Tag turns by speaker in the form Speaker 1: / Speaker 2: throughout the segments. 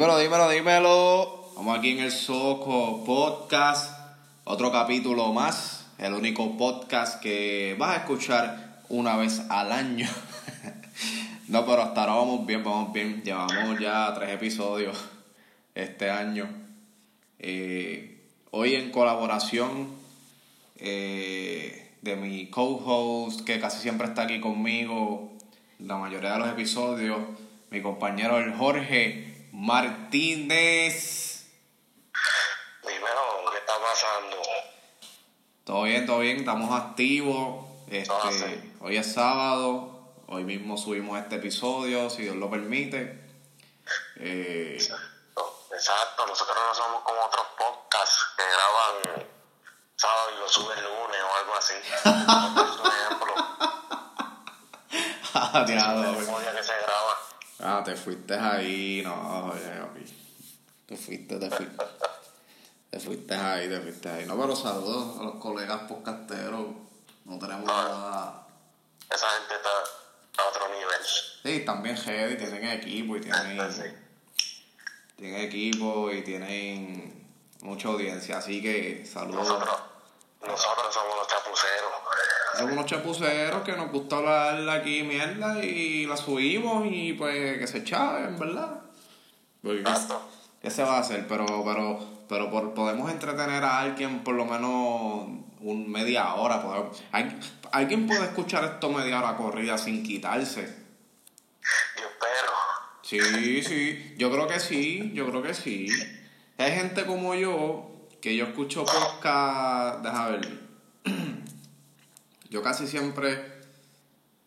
Speaker 1: Dímelo, dímelo, dímelo. Vamos aquí en el Soco Podcast. Otro capítulo más. El único podcast que vas a escuchar una vez al año. no, pero hasta ahora vamos bien, vamos bien. Llevamos ya tres episodios este año. Eh, hoy en colaboración eh, de mi co-host, que casi siempre está aquí conmigo, la mayoría de los episodios, mi compañero el Jorge Martínez.
Speaker 2: Dímelo, ¿qué está pasando?
Speaker 1: Todo bien, todo bien, estamos activos. Este, hoy es sábado, hoy mismo subimos este episodio, si Dios lo permite.
Speaker 2: Eh, Exacto, nosotros no somos como otros podcasts que graban sábado y lo suben lunes o algo así. un ejemplo.
Speaker 1: ah,
Speaker 2: que se graba.
Speaker 1: Ah, te fuiste ahí, no, oye, Te fuiste, te fuiste. te fuiste ahí, te fuiste ahí. No, pero saludos a los colegas podcasteros. No tenemos nada.
Speaker 2: Esa gente está a otro nivel.
Speaker 1: Sí, también heavy, tienen equipo y tienen tienen equipo y tienen mucha audiencia, así que saludos.
Speaker 2: Nosotros, nosotros somos los chapuceros.
Speaker 1: Somos unos chapuceros que nos gusta hablar aquí mierda y la subimos y pues que se chaven, ¿verdad? Porque ¿qué, se va a hacer? Pero, pero, pero por, podemos entretener a alguien por lo menos un media hora. ¿Alguien puede escuchar esto media hora corrida sin quitarse? Sí, sí, yo creo que sí, yo creo que sí. Hay gente como yo que yo escucho podcast, deja ver. Yo casi siempre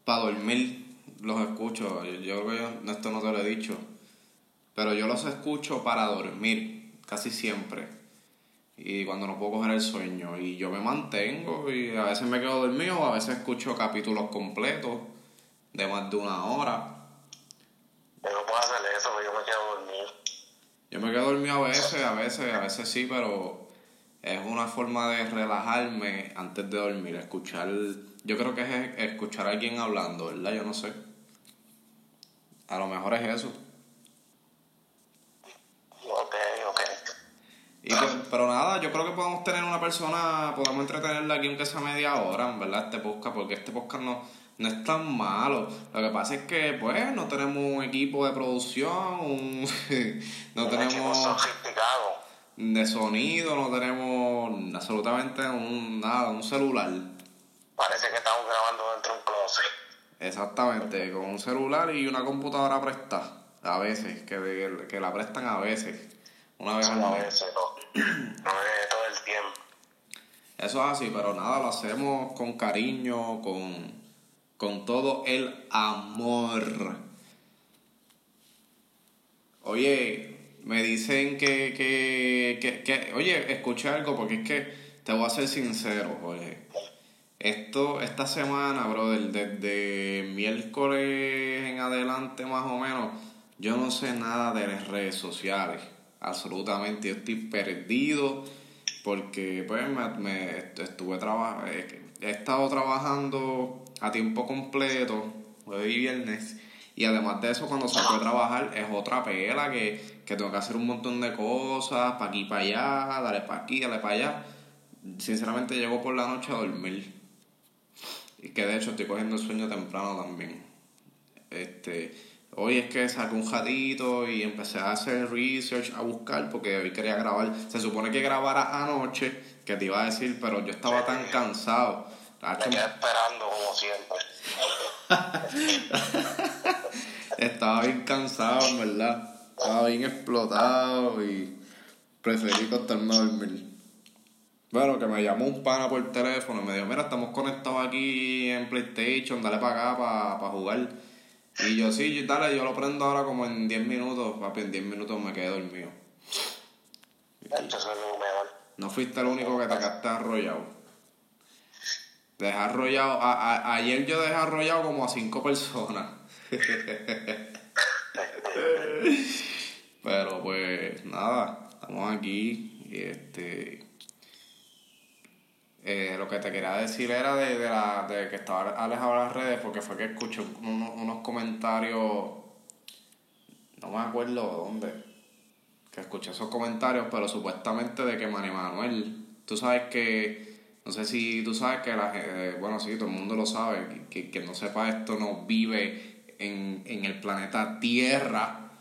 Speaker 1: para dormir los escucho. Yo, creo que esto no te lo he dicho. Pero yo los escucho para dormir, casi siempre. Y cuando no puedo coger el sueño. Y yo me mantengo y a veces me quedo dormido, a veces escucho capítulos completos de más de una hora.
Speaker 2: Yo no puedo hacer eso, yo me quedo dormido.
Speaker 1: Yo me quedo dormido a veces, a veces, a veces sí, pero es una forma de relajarme antes de dormir, escuchar, yo creo que es escuchar a alguien hablando, ¿verdad? Yo no sé. A lo mejor es eso.
Speaker 2: Ok, ok.
Speaker 1: Y pero nada, yo creo que podemos tener una persona, podemos entretenerla aquí aunque sea media hora, en verdad, este podcast, porque este podcast no no es tan malo. Lo que pasa es que, pues, no tenemos un equipo de producción, un, no tenemos de sonido, no tenemos absolutamente un, nada, un celular.
Speaker 2: Parece que estamos grabando dentro de un closet.
Speaker 1: Exactamente, con un celular y una computadora prestada. A veces, que, que la prestan a veces. Una vez
Speaker 2: al mes. A veces, no. no es todo el tiempo.
Speaker 1: Eso es así, pero nada, lo hacemos con cariño, con con todo el amor. Oye, me dicen que, que, que, que, oye, escuché algo porque es que te voy a ser sincero, oye. Esto, esta semana, brother, desde miércoles en adelante más o menos, yo no sé nada de las redes sociales, absolutamente. Yo estoy perdido porque pues me, estuve trabajando, he estado trabajando a tiempo completo, jueves y viernes. Y además de eso, cuando se puede trabajar, es otra pela que, que tengo que hacer un montón de cosas, para aquí para allá, dale para aquí, dale para allá. Sinceramente, llego por la noche a dormir. Y que de hecho estoy cogiendo el sueño temprano también. Este, hoy es que saqué un jadito y empecé a hacer research, a buscar, porque hoy quería grabar. Se supone que grabara anoche, que te iba a decir, pero yo estaba tan cansado
Speaker 2: me quedé esperando como siempre.
Speaker 1: Estaba bien cansado, en verdad. Estaba bien explotado y preferí acostarme a dormir. Bueno, que me llamó un pana por teléfono y me dijo, mira, estamos conectados aquí en PlayStation, dale para acá para jugar. Y yo, sí, dale, yo lo prendo ahora como en 10 minutos, papi, en 10 minutos me quedé dormido. No fuiste el único que te quedaste arrollado. Dejé arrollado. ayer yo dejé arrollado como a cinco personas. Pero pues nada, estamos aquí. Y este. Eh, lo que te quería decir era de, de, la, de que estaba alejado de las redes porque fue que escuché unos, unos comentarios. No me acuerdo dónde. que escuché esos comentarios, pero supuestamente de que Manny Manuel, tú sabes que, no sé si tú sabes que la eh, bueno, sí, todo el mundo lo sabe, que, que no sepa esto no vive en, en el planeta Tierra.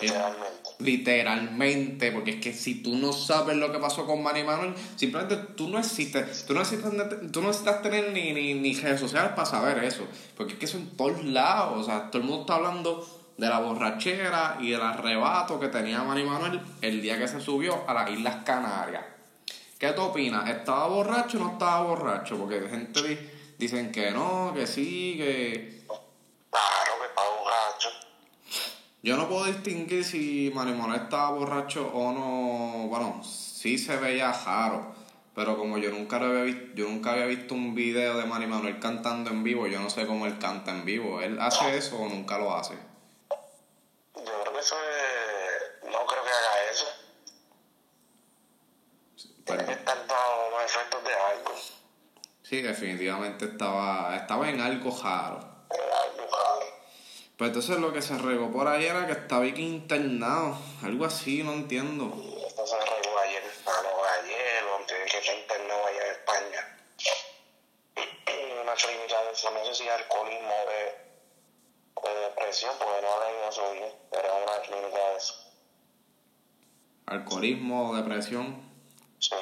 Speaker 2: Literalmente.
Speaker 1: Literalmente, porque es que si tú no sabes lo que pasó con Manny Manuel, simplemente tú no existes, tú no necesitas, tú no necesitas tener ni, ni, ni redes sociales para saber eso, porque es que eso en todos lados, o sea, todo el mundo está hablando de la borrachera y del arrebato que tenía Manny Manuel el día que se subió a las Islas Canarias. ¿Qué tú opinas? ¿Estaba borracho o no estaba borracho? Porque gente di- dicen que no, que sí, que...
Speaker 2: Claro que está borracho.
Speaker 1: Yo no puedo distinguir si Manuel estaba borracho o no. Bueno, sí se veía raro. Pero como yo nunca, lo había visto, yo nunca había visto un video de Manny Manuel cantando en vivo, yo no sé cómo él canta en vivo. ¿Él hace eso o nunca lo hace?
Speaker 2: Yo creo que eso es... No creo que haga eso. Tiene que estar bajo efectos de algo.
Speaker 1: sí, definitivamente estaba, estaba en algo raro.
Speaker 2: De algo raro.
Speaker 1: Pues entonces lo que se regó por ahí era que estaba aquí internado. Algo así, no entiendo.
Speaker 2: Esto se arregló ayer, ah, no, ayer, o antes de que se internó allá en España. Una clínica de eso, no sé si alcoholismo o de, de depresión, porque no le eso bien, pero es una clínica de eso.
Speaker 1: Alcoholismo, depresión.
Speaker 2: Sí.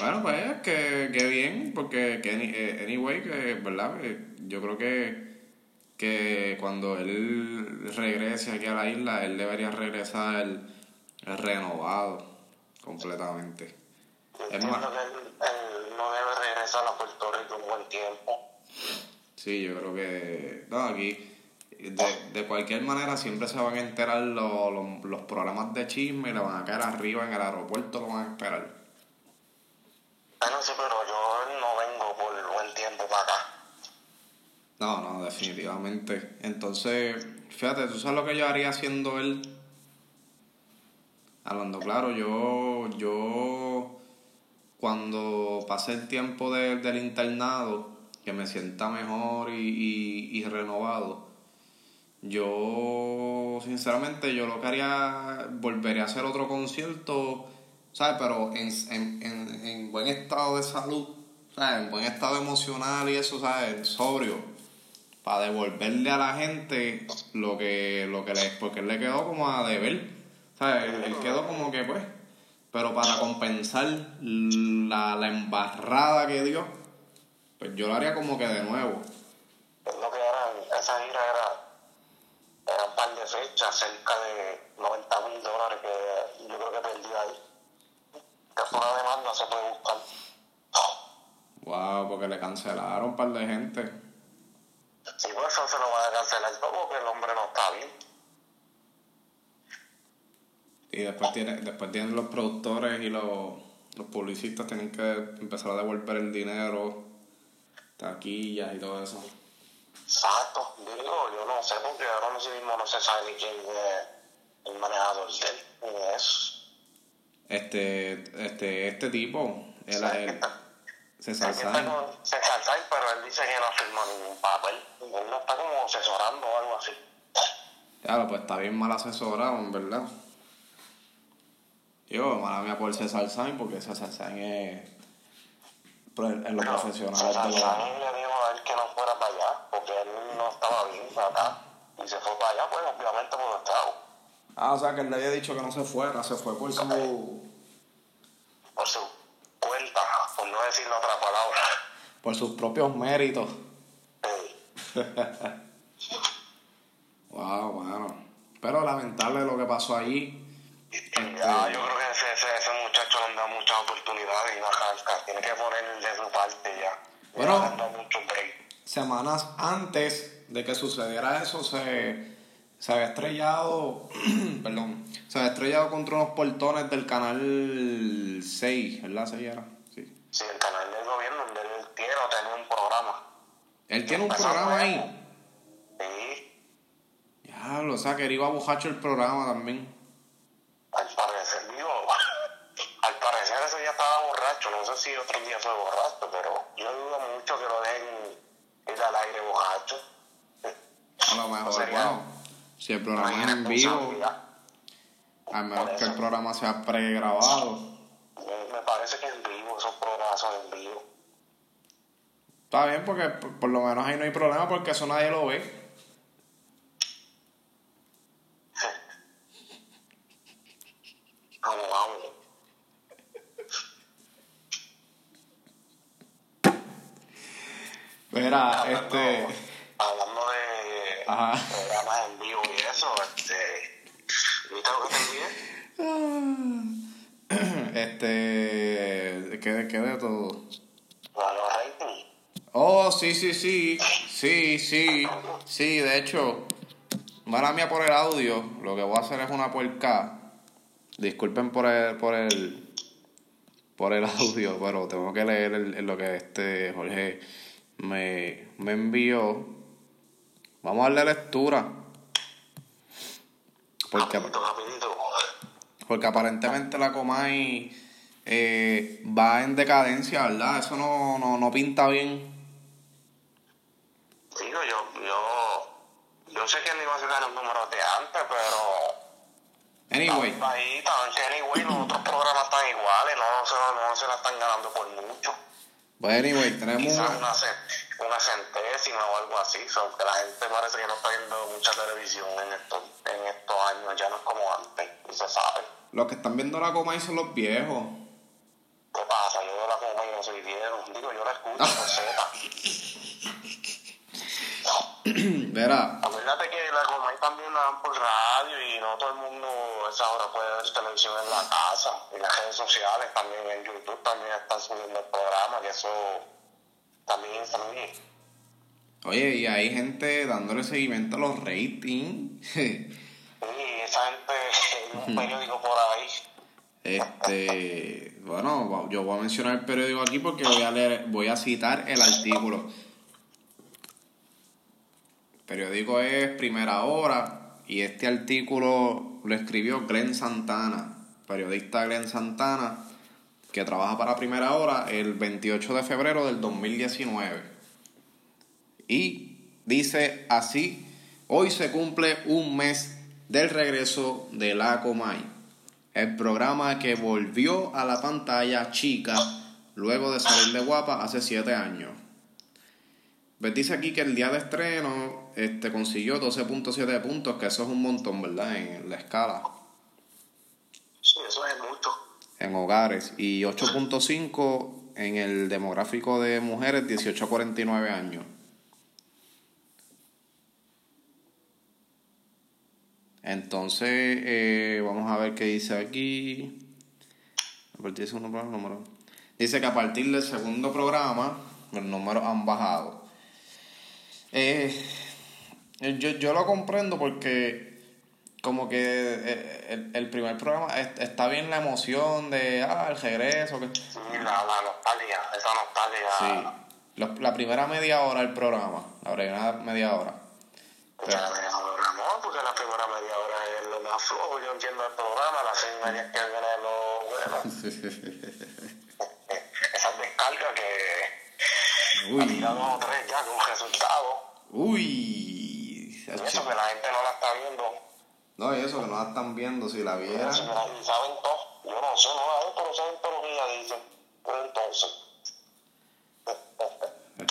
Speaker 1: Bueno, pues que, que bien, porque que, eh, anyway, que verdad, yo creo que, que cuando él regrese aquí a la isla, él debería regresar renovado completamente.
Speaker 2: Yo
Speaker 1: Es
Speaker 2: entiendo
Speaker 1: más-
Speaker 2: que él, él no debe regresar a Puerto Rico un buen tiempo.
Speaker 1: Sí, yo creo que, no, aquí, de, de cualquier manera, siempre se van a enterar los, los, los programas de chisme y le van a caer arriba en el aeropuerto, lo van a esperar.
Speaker 2: Bueno, sí, pero yo no vengo por buen tiempo para acá.
Speaker 1: No, no, definitivamente. Entonces, fíjate, tú sabes lo que yo haría siendo él. Hablando claro, yo, yo, cuando pase el tiempo de- del internado, que me sienta mejor y, y, y renovado, yo, sinceramente, yo lo que haría, volvería a hacer otro concierto, ¿sabes? Pero en, en, en, en buen estado de salud, ¿sabes? En buen estado emocional y eso, ¿sabes? Sobrio para devolverle a la gente lo que lo que le porque él le quedó como a deber ¿sabes? Él, él quedó como que pues pero para compensar la, la embarrada que dio pues yo lo haría como que de nuevo
Speaker 2: Es lo que eran, esa gira era, era un par de fechas, cerca de 90 mil dólares que yo creo que perdí ahí. Que fue una demanda, se puede buscar.
Speaker 1: wow porque le cancelaron un par de gente
Speaker 2: Sí, pues eso se lo van a cancelar todo porque el hombre no está bien.
Speaker 1: y después tiene después tienen los productores y los los publicistas tienen que empezar a devolver el dinero taquillas y todo eso
Speaker 2: Exacto, digo, yo no sé porque ahora mismo no se sabe ni quién es el manejador de él, ni eso.
Speaker 1: este este este tipo él, él-
Speaker 2: está
Speaker 1: Sainz.
Speaker 2: con César Sainz, pero él dice que no firmó ningún papel. Él no está como asesorando o algo así.
Speaker 1: Claro, pues está bien mal asesorado, en verdad. Yo, mala mía por César Sainz, porque César Sainz es, es lo
Speaker 2: Pero
Speaker 1: profesional
Speaker 2: César. Sainz le dijo a él que no fuera para allá, porque él no estaba bien acá. Y se fue para allá, pues obviamente por los tragos.
Speaker 1: Ah, o sea, que él le había dicho que no se fuera, se fue por su...
Speaker 2: Por su cuenta, otra palabra.
Speaker 1: por sus propios méritos.
Speaker 2: Sí.
Speaker 1: Wow, mano. Pero lamentable lo que pasó allí.
Speaker 2: Ya, yo creo que ese, ese, ese muchacho le da muchas oportunidades y no arranca. Tiene que poner de su parte ya.
Speaker 1: Bueno.
Speaker 2: Ya mucho break.
Speaker 1: Semanas antes de que sucediera eso, se, se había estrellado, perdón, se había estrellado contra unos portones del canal 6, ¿verdad? 6 era, sí.
Speaker 2: El canal del gobierno donde él tiene o un programa.
Speaker 1: Él tiene un programa ahí.
Speaker 2: Sí,
Speaker 1: Diablo, o sea, que él iba bojacho el programa también.
Speaker 2: al parecer, digo, al parecer ese ya estaba borracho. No sé si otro día fue borracho, pero yo dudo mucho que lo dejen ir al aire borracho.
Speaker 1: A lo mejor,
Speaker 2: Sería
Speaker 1: bueno, si el programa es en vivo,
Speaker 2: irresponsabilidad.
Speaker 1: A menos que el programa sea pregrabado.
Speaker 2: Me, me parece que en vivo, esos programas son en vivo.
Speaker 1: Está bien, porque por, por lo menos ahí no hay problema porque eso nadie lo ve.
Speaker 2: Vamos, Hablando,
Speaker 1: este.
Speaker 2: hablando de
Speaker 1: Ajá.
Speaker 2: programas en vivo y eso, este. ¿Viste lo que te?
Speaker 1: Este. ¿Qué, qué de todo? Oh, sí, sí, sí. Sí, sí. Sí, de hecho. Mala mía por el audio. Lo que voy a hacer es una puerca. Disculpen por el. por el. por el audio, pero tengo que leer el- el- lo que este Jorge me, me envió. Vamos a darle lectura. Porque,
Speaker 2: Rapidito, rapidito.
Speaker 1: Porque aparentemente la Comay eh, va en decadencia, ¿verdad? Eso no, no, no pinta bien.
Speaker 2: Digo, yo, yo, yo sé que no iba a sacar los números de antes, pero
Speaker 1: Anyway.
Speaker 2: ahí, anyway, los otros programas están iguales, no se, no se la están ganando por mucho.
Speaker 1: Pues anyway, tenemos
Speaker 2: Quizás
Speaker 1: una-
Speaker 2: una, ce- una centésima o algo así, so, que la gente parece que no está viendo mucha televisión en estos, en estos años, ya no es como antes, y se sabe.
Speaker 1: Los que están viendo la Comay son los viejos.
Speaker 2: ¿Qué pasa? Yo la como y no soy viejo, digo, yo la escucho Z.
Speaker 1: Verá,
Speaker 2: Acuérdate que la Comay también la dan por radio y no todo el mundo a esa hora puede ver televisión en la casa. Y las redes sociales también, en YouTube también están subiendo el programa y eso también influye.
Speaker 1: oye, y hay gente dándole seguimiento a los ratings.
Speaker 2: Y esa gente, hay un periódico por ahí,
Speaker 1: Este, bueno, yo voy a mencionar el periódico aquí porque voy a leer, voy a citar el artículo. Periódico es Primera Hora y este artículo lo escribió Glenn Santana, periodista Glenn Santana, que trabaja para Primera Hora el 28 de febrero del 2019. Y dice así, hoy se cumple un mes del regreso de la Comay, el programa que volvió a la pantalla chica luego de salir de guapa hace siete años. Pues dice aquí que el día de estreno este, consiguió 12.7 puntos, que eso es un montón, ¿verdad? En la escala,
Speaker 2: sí, eso es mucho.
Speaker 1: en hogares, y 8.5 en el demográfico de mujeres 18 a 49 años. Entonces, eh, vamos a ver qué dice aquí. A partir del segundo programa, número. Dice que a partir del segundo programa, los números han bajado. Eh, yo, yo lo comprendo porque como que eh, el, el primer programa es- está bien la emoción de ah, el regreso. Que,
Speaker 2: Sí, la, la nostalgia, esa nostalgia.
Speaker 1: sí. Los- la primera media hora del programa, la primera media hora.
Speaker 2: Ya, amor, porque la primera media hora es lo más flojo, yo entiendo el programa, las seis medias que viene lo bueno. Esas descargas que
Speaker 1: Uy,
Speaker 2: tira dos o tres ya con resultado.
Speaker 1: uy.
Speaker 2: Y eso que la gente no la está viendo.
Speaker 1: No, y eso que no la están viendo, si la vieran.
Speaker 2: Y saben todo. Yo no sé, no la ven, pero saben todo lo que ella dice. Pero entonces,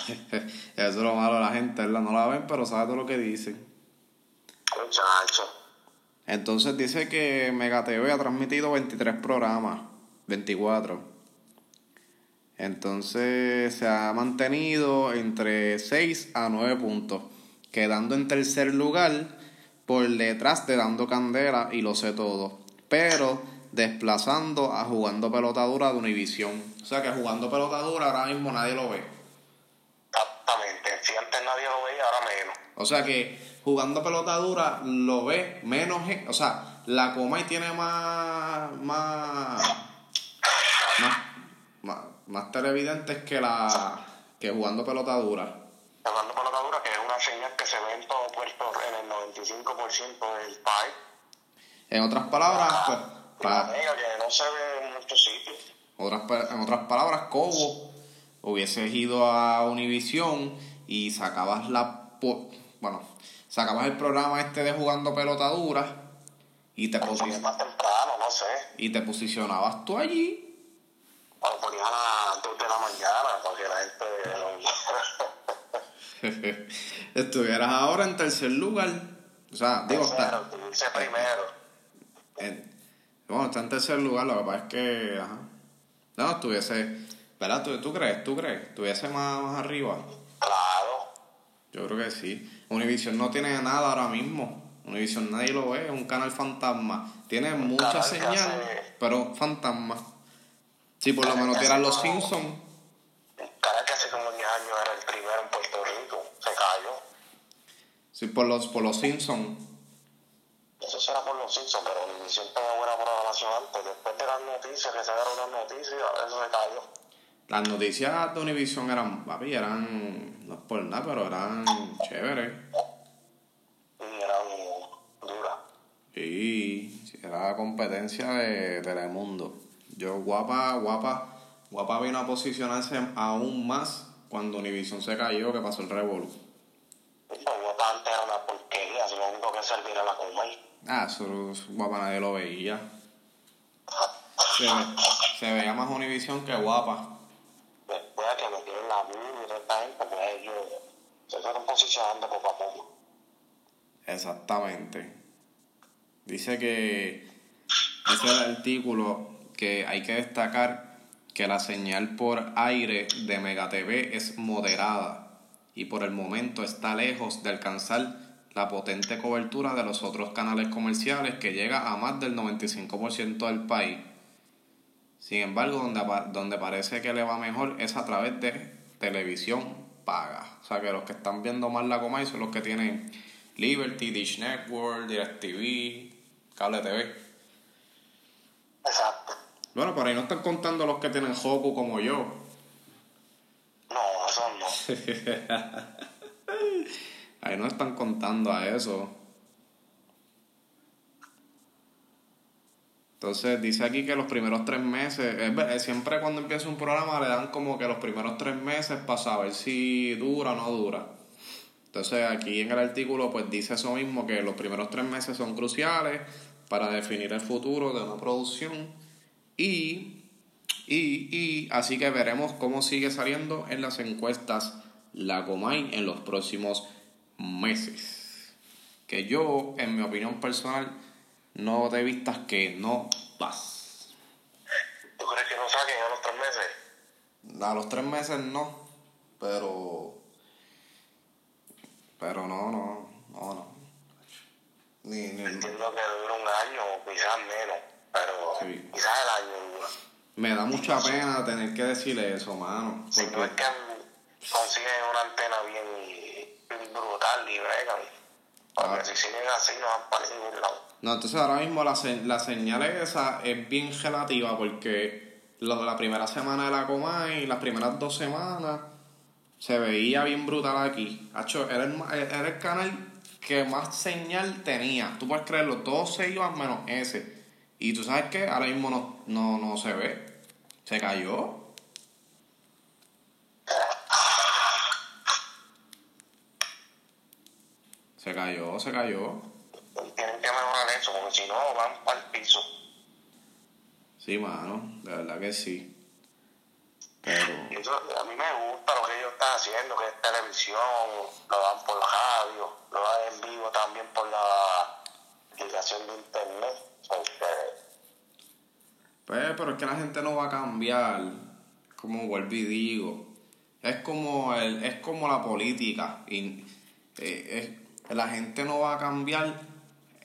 Speaker 1: Eso es lo malo de la gente, ¿verdad? No la ven, pero sabe todo lo que dicen.
Speaker 2: muchacho.
Speaker 1: Entonces dice que Mega TV ha transmitido 23 programas, 24. Entonces se ha mantenido entre 6 a 9 puntos, quedando en tercer lugar por detrás de Dando Candela y Lo Sé Todo, pero desplazando a Jugando Pelota Dura de Univisión. O sea que Jugando Pelota Dura ahora mismo nadie lo ve.
Speaker 2: Exactamente. Si antes nadie lo veía, ahora menos.
Speaker 1: O sea que jugando pelota dura lo ve menos O sea, la Comay tiene más. más, más, televidentes que la. que jugando pelota dura.
Speaker 2: Por la dura, que es una señal que se ve en todo Puerto en el 95% del país.
Speaker 1: En otras palabras, pues.
Speaker 2: Que no se ve en muchos sitios.
Speaker 1: otras, en otras palabras, Cobo hubieses ido a Univisión y sacabas la. bueno, sacabas el programa este de jugando pelota dura te
Speaker 2: no sé.
Speaker 1: Y te posicionabas tú allí.
Speaker 2: O lo ponías a las 2 de la mañana para que la gente no...
Speaker 1: Estuvieras ahora en tercer lugar. O sea, digo, está.
Speaker 2: Dices primero.
Speaker 1: en- bueno, está en tercer lugar, lo que pasa es que. Ajá. No, estuviese. ¿Verdad? ¿Tú, tú crees? ¿Tú crees? ¿Estuviese más, más arriba?
Speaker 2: Claro.
Speaker 1: Yo creo que sí. Univision no tiene nada ahora mismo. Univision nadie lo ve, es un canal fantasma. Tiene mucha señal, pero fantasma. Si por lo menos
Speaker 2: que hace
Speaker 1: los Simpsons.
Speaker 2: Canal que hace como 10 años era el primero en Puerto Rico. Se cayó.
Speaker 1: Si por los, por los Simpsons.
Speaker 2: Eso será por los Simpsons, pero Univision tenía buena programación antes. Después de las noticias, que se dieron las noticias, eso se cayó.
Speaker 1: Las noticias de Univision eran, papi, eran, no es por nada, pero eran chéveres.
Speaker 2: Y eran duras.
Speaker 1: Sí, sí, era competencia de Telemundo. Yo, guapa, guapa, guapa vino a posicionarse aún más cuando Univision se cayó, que pasó el revolú.
Speaker 2: Guapa antes era una porquería, así lo único que servía era la Comay.
Speaker 1: Ah, eso, guapa nadie lo veía. Se, ve- se veía más Univision que guapa.
Speaker 2: Después de que metieron la luz y toda esta gente, pues ellos se fueron posicionando poco a poco.
Speaker 1: Exactamente. Dice que, dice el artículo que hay que destacar que la señal por aire de Mega TV es moderada y por el momento está lejos de alcanzar la potente cobertura de los otros canales comerciales que llega a más del 95% del país. Sin embargo, donde, donde parece que le va mejor es a través de televisión paga. O sea que los que están viendo más la Comay son los que tienen Liberty, Dish Network, DirecTV, Cable TV.
Speaker 2: Exacto.
Speaker 1: Bueno, por ahí no están contando los que tienen Hoku como yo.
Speaker 2: No, eso no.
Speaker 1: Ahí no están contando a eso. Entonces dice aquí que los primeros tres meses, es siempre cuando empieza un programa le dan como que los primeros tres meses para saber si dura o no dura. Entonces aquí en el artículo pues dice eso mismo, que los primeros tres meses son cruciales para definir el futuro de una producción y, y, y así que veremos cómo sigue saliendo en las encuestas la Comay en los próximos meses. Que yo, en mi opinión personal, no te vistas que no vas.
Speaker 2: ¿Tú crees que no saquen a los tres meses?
Speaker 1: A los tres meses no, pero. Pero no, no, no, no. Ni, ni,
Speaker 2: Entiendo que dura un año o quizás menos, pero
Speaker 1: Sí.
Speaker 2: quizás el año
Speaker 1: me da mucha pena tener que decirle eso, mano.
Speaker 2: Si no es
Speaker 1: Porque,
Speaker 2: que consiguen una antena bien, bien brutal y bregan. Porque
Speaker 1: Ah.
Speaker 2: si siguen así no van para ningún lado.
Speaker 1: no, entonces ahora mismo la, se- la señal esa es bien relativa porque lo- la primera semana de la Comay, las primeras dos semanas, se veía bien brutal aquí. Hacho, era el, era el canal que más señal tenía. Tú puedes creerlo, todos se iban menos ese. Y tú sabes que ahora mismo no, no, no se ve. Se cayó. Se cayó, se cayó.
Speaker 2: Tienen que mejorar eso, porque si no van para el piso.
Speaker 1: Sí, mano, de verdad que sí. Pero,
Speaker 2: eso, a mí me gusta lo que ellos están haciendo, que es televisión, lo dan por radio, lo dan en vivo también por la aplicación de internet. Porque
Speaker 1: pues, pero es que la gente no va a cambiar, como vuelvo y digo. Es como, el, es como la política. Y, eh, es- la gente no va a cambiar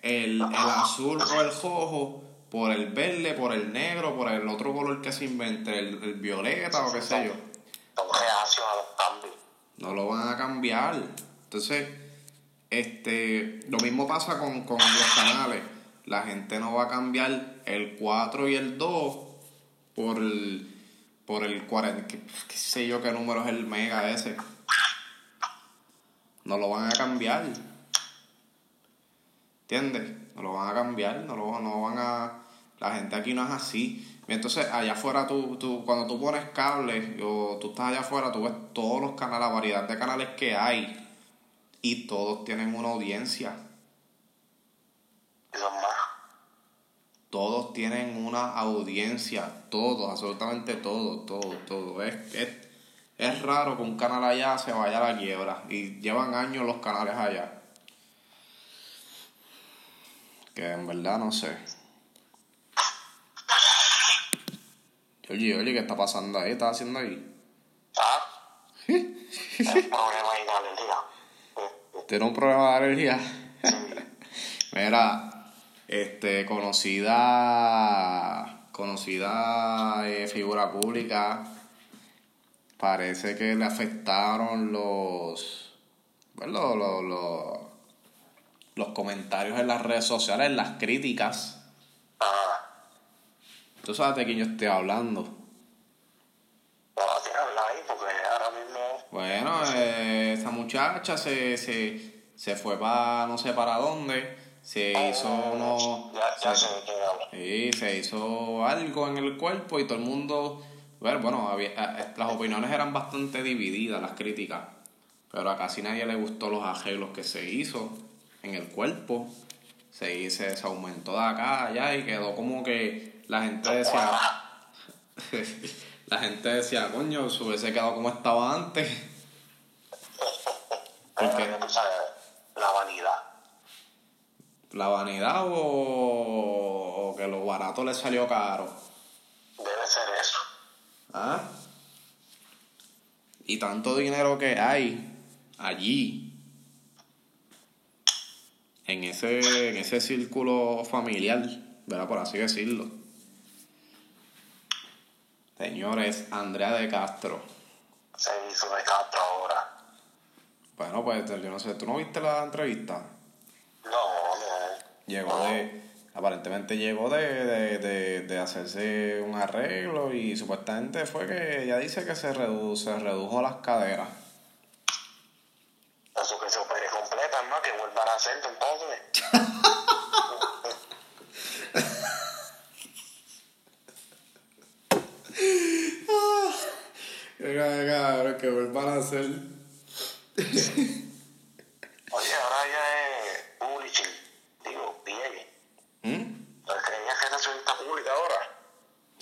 Speaker 1: el, el azul o el rojo por el verde, por el negro, por el otro color que se invente, el, el violeta o qué sé yo.
Speaker 2: son reacios a los cambios.
Speaker 1: no lo van a cambiar. Entonces, este, lo mismo pasa con, con los canales. La gente no va a cambiar el 4 y el 2 por el, por el 40, qué, sé yo qué número es el mega ese. No lo van a cambiar. ¿Entiendes? No lo van a cambiar, no lo no van a... La gente aquí no es así. Entonces allá afuera tú, tú, cuando tú pones cable o tú estás allá afuera, tú ves todos los canales, la variedad de canales que hay. Y todos tienen una audiencia. Todos tienen una audiencia, todos, absolutamente todos, todo, todo. Es, es, es raro que un canal allá se vaya a la quiebra y llevan años los canales allá. Que en verdad no sé. Oye, oye, ¿qué está pasando ahí? ¿Qué estás haciendo ahí?
Speaker 2: ¿Ah? El problema ahí de alergia.
Speaker 1: ¿Tiene un problema de alergia? Mira, este, conocida, conocida eh, figura pública, parece que le afectaron los, bueno, los, los, los comentarios en las redes sociales, las críticas.
Speaker 2: Ah,
Speaker 1: Tú sabes de quién yo estoy hablando.
Speaker 2: bueno, tienes habla ahí porque ahora mismo.
Speaker 1: Bueno, eh, esa muchacha se, se, se fue para no sé para dónde, se hizo uno...
Speaker 2: Ya, ya
Speaker 1: se-. Sí, se hizo algo en el cuerpo y todo el mundo, bueno, bueno había- eh, las opiniones eran bastante divididas, las críticas, pero a casi nadie le gustó los arreglos que se hizo en el cuerpo. Se, se, se aumentó de acá allá y quedó como que la gente decía, la gente decía, coño, se hubiese quedado como estaba antes. Porque-
Speaker 2: la vanidad.
Speaker 1: La vanidad o, o que lo barato le salió caro.
Speaker 2: Debe ser eso.
Speaker 1: ¿Ah? Y tanto dinero que hay allí, en ese, en ese círculo familiar, ¿verdad? Por así decirlo. Señores, Andrea de Castro.
Speaker 2: Se hizo de Castro ahora.
Speaker 1: Bueno, pues yo no sé, ¿tú no viste la entrevista?
Speaker 2: No, no.
Speaker 1: Llegó de. Aparentemente llegó de, de, de, de hacerse un arreglo y supuestamente fue que ella dice que se, redu se redujo las caderas.
Speaker 2: Eso que se opere completa, ¿no? Que vuelvan a hacerlo entonces.
Speaker 1: Venga, venga, que vuelvan a hacer.
Speaker 2: Oye, ahora ya es publishing. Digo, bien.
Speaker 1: ¿Mm?
Speaker 2: ¿Pero creías que era relacionista pública ahora?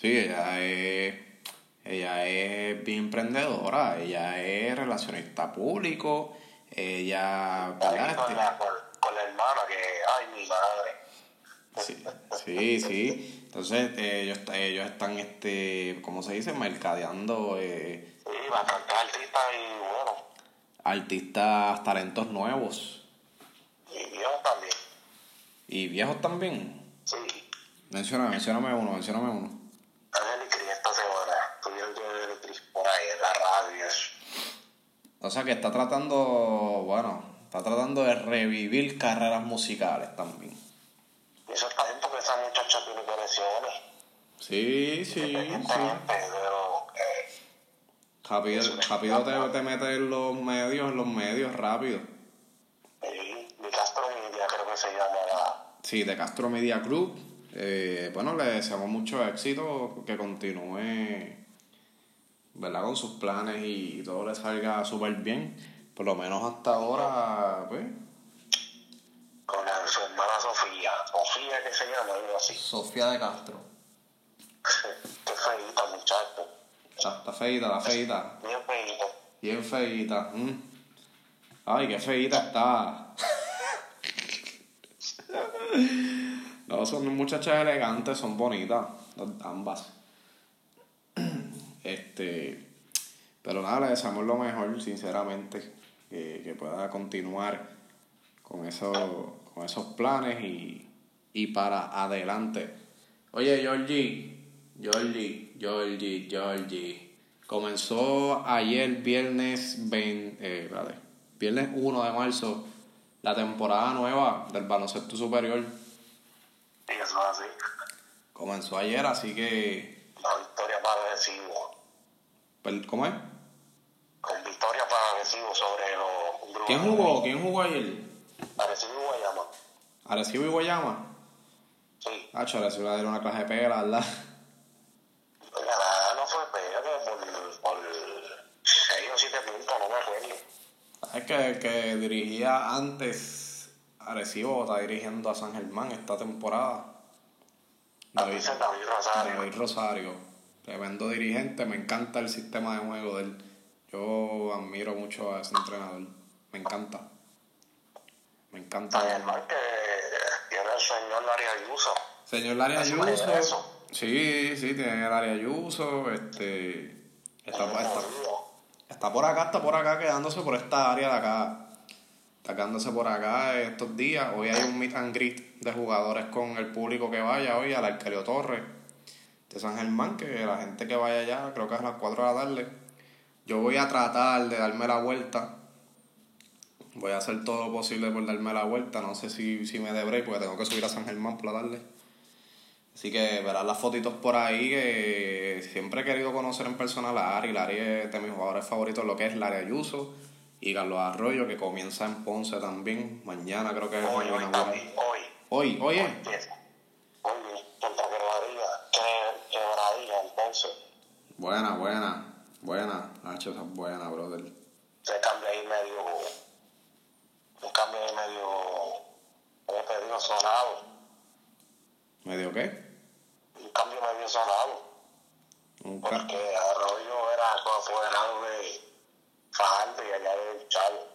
Speaker 1: Sí, ella es. Ella es bien emprendedora, ella es relacionista público, ella.
Speaker 2: con
Speaker 1: Este-
Speaker 2: la, con, con la hermana que, ay, mi madre.
Speaker 1: Sí, sí, sí. Entonces eh, ellos, ellos están, este, ¿cómo se dice? Mercadeando eh,
Speaker 2: Sí, bastantes artistas y bueno,
Speaker 1: artistas, talentos nuevos
Speaker 2: y viejos también.
Speaker 1: y viejos también.
Speaker 2: Sí,
Speaker 1: Menciona, mencióname uno, mencióname uno.
Speaker 2: Ángel y Cris esta semana. Tuvieron yo Ángel y Cris por ahí en la radio y eso.
Speaker 1: O sea que está tratando, bueno, está tratando de revivir carreras musicales también.
Speaker 2: Eso está bien porque esa muchacha tiene conexiones.
Speaker 1: Sí, sí, sí.
Speaker 2: Pero eh,
Speaker 1: Rápido, rápido te, te metes en los medios, en los medios, rápido.
Speaker 2: eh, mi Castro Media creo que se llama la...
Speaker 1: Sí, de Castro Media Group. Eh, bueno, le deseamos mucho éxito, que continúe, ¿verdad? Con sus planes y todo le salga súper bien. Por lo menos hasta ahora, pues,
Speaker 2: con la, su hermana Sofía. Sofía que se llama, algo así.
Speaker 1: Sofía de Castro.
Speaker 2: Qué feita, muchacho.
Speaker 1: Está, está feita, está feita.
Speaker 2: Bien feita.
Speaker 1: Bien feita. mm. Ay, qué feita está. no, son muchachas elegantes, son bonitas, ambas. Este, pero nada, le deseamos lo mejor, sinceramente, que, que pueda continuar con, eso, con esos planes y, y para adelante. Oye, Georgie, Georgie, Georgie, Georgie. Comenzó ayer, viernes, 20, eh, espérate, viernes 1 de marzo, la temporada nueva del baloncesto superior.
Speaker 2: Y eso es así.
Speaker 1: Comenzó ayer, así que.
Speaker 2: La victoria para Recibo.
Speaker 1: ¿Cómo es?
Speaker 2: Con victoria para Recibo sobre los...
Speaker 1: ¿Quién jugó? ¿Quién jugó ayer?
Speaker 2: Arecibo y Guayama.
Speaker 1: Arecibo y Guayama.
Speaker 2: Sí.
Speaker 1: Ah, Arecibo le dieron una clase de pega, ¿verdad?
Speaker 2: La no fue pega por, por 6 o 7 puntos, no me acuerdo.
Speaker 1: Es que que dirigía antes Arecibo está dirigiendo a San Germán esta temporada.
Speaker 2: David, David Rosario.
Speaker 1: David Rosario. Tremendo dirigente, me encanta el sistema de juego de él. Yo admiro mucho a ese entrenador. Me encanta. Me encanta.
Speaker 2: El que tiene el señor Larry Ayuso.
Speaker 1: Señor Larry Ayuso. Sí, sí, tiene el área Ayuso. Este. Está, está, está por acá, está por acá, quedándose por esta área de acá. Está quedándose por acá estos días. Hoy hay un meet and greet de jugadores con el público que vaya hoy al Arquelio Torres de San Germán, que la gente que vaya allá, creo que es a las 4 de la tarde. Yo voy a tratar de darme la vuelta. Voy a hacer todo lo posible por darme la vuelta. No sé si, si me debré porque tengo que subir a San Germán por la tarde. Así que verás las fotitos por ahí que siempre he querido conocer en persona a Larry. Larry es de mis jugadores favoritos, lo que es Larry Ayuso y Carlos Arroyo, que comienza en Ponce también. Mañana creo que es
Speaker 2: hoy. Hoy, hoy.
Speaker 1: Hoy, hoy es.
Speaker 2: Hoy,
Speaker 1: Buena, buena. Buena, Nacho, esa es buena, brother.
Speaker 2: Se cambia ahí medio. Un cambio ahí medio. ¿Cómo te digo? Sonado.
Speaker 1: ¿Medio qué?
Speaker 2: Un cambio medio sonado. Un porque Arroyo era apoderado de Fajardo y allá de Chavo.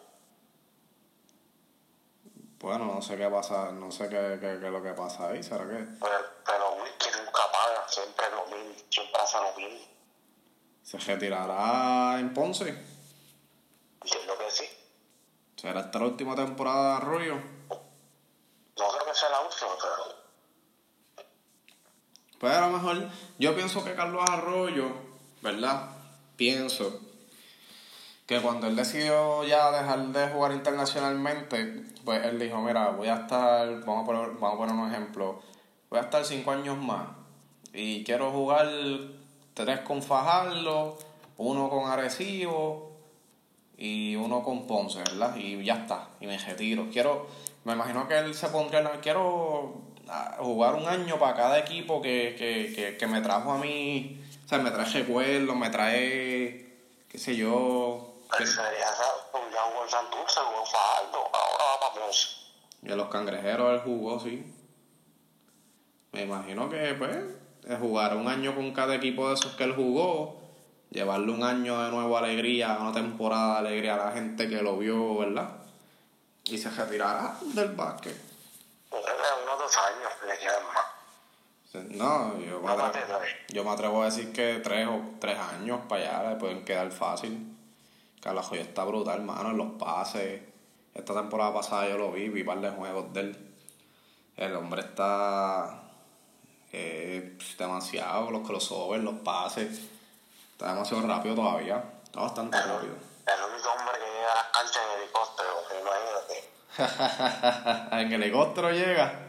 Speaker 1: Bueno, no sé qué pasa, no sé qué, qué, qué es lo que pasa ahí, ¿será que?
Speaker 2: Pero, pero Whisky nunca paga, siempre lo mismo, siempre hace lo mismo.
Speaker 1: ¿Se retirará en Ponce?
Speaker 2: Entiendo que sí.
Speaker 1: ¿Será esta la última temporada de Arroyo?
Speaker 2: No creo que sea la última, pero
Speaker 1: pues a lo mejor yo pienso que Carlos Arroyo, ¿verdad? Pienso que cuando él decidió ya dejar de jugar internacionalmente, pues él dijo, mira, voy a estar, vamos a poner, vamos a poner un ejemplo, voy a estar cinco años más y quiero jugar tres con Fajardo, uno con Arecibo y uno con Ponce, ¿verdad? Y ya está, y me retiro. Quiero, me imagino que él se pondría, quiero jugar un año para cada equipo que, que, que, que me trajo a mí, o sea, me trae recuerdos, me trae, qué sé yo.
Speaker 2: Que... Sería, ya jugó en Santurce, jugó Fajardo, ahora va para Ponce.
Speaker 1: Y a los cangrejeros él jugó, sí. Me imagino que, pues, jugar un año con cada equipo de esos que él jugó, llevarle un año de nuevo alegría, una temporada de alegría a la gente que lo vio, ¿verdad? Y se retirará del básquet
Speaker 2: unos dos años le quedan más.
Speaker 1: No, yo me, atrevo, yo me atrevo a decir que tres o tres años para allá le pueden quedar fácil. Carlos Joya está brutal, hermano, en los pases. Esta temporada pasada yo lo vi, vi un par de juegos de él. El hombre está eh, demasiado, los crossovers, los pases. Está demasiado rápido todavía. Está bastante rápido.
Speaker 2: El único hombre que llega a las canchas en helicóptero, imagínate.
Speaker 1: ¿En helicóptero llega?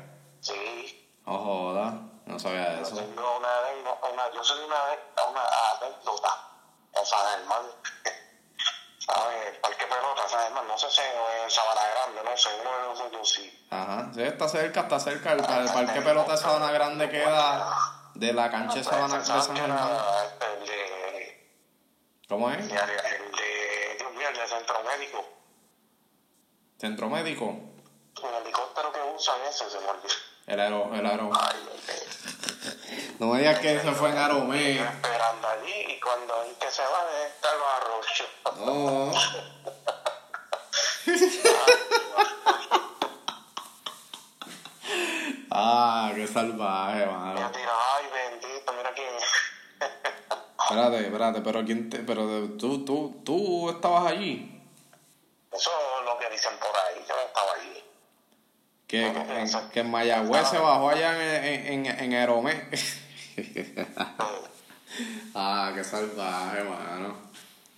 Speaker 2: Sí.
Speaker 1: No joda, no sabía eso.
Speaker 2: Yo tengo una, una, yo soy una, una anécdota en San Germán. ¿Sabes? Parque Pelota, San Germán, no sé si en Sabana Grande, no sé, uno de los dos sí.
Speaker 1: Ajá, sí, está cerca, está cerca. El, el Parque Pelota de Sabana Grande queda de la cancha de Sabana de San Germán. ¿Cómo es?
Speaker 2: El de, Dios mío, el de Centro Médico.
Speaker 1: ¿Centro médico?
Speaker 2: El helicóptero que usan ese se me olvidó.
Speaker 1: El aero, el aero. No me digas que eso fue en Aromé.
Speaker 2: Esperando allí y cuando es que se va está el
Speaker 1: barrocho. No. ah, qué salvaje, mano.
Speaker 2: Me tirado, ay, bendito, mira quién.
Speaker 1: espérate, espérate, pero quién te, pero tú, tú, tú estabas allí.
Speaker 2: Eso es lo que dicen por ahí, yo estaba allí.
Speaker 1: Que, que, que en Mayagüez se bajó allá en, en, en, Aeromé. ah, qué salvaje, mano.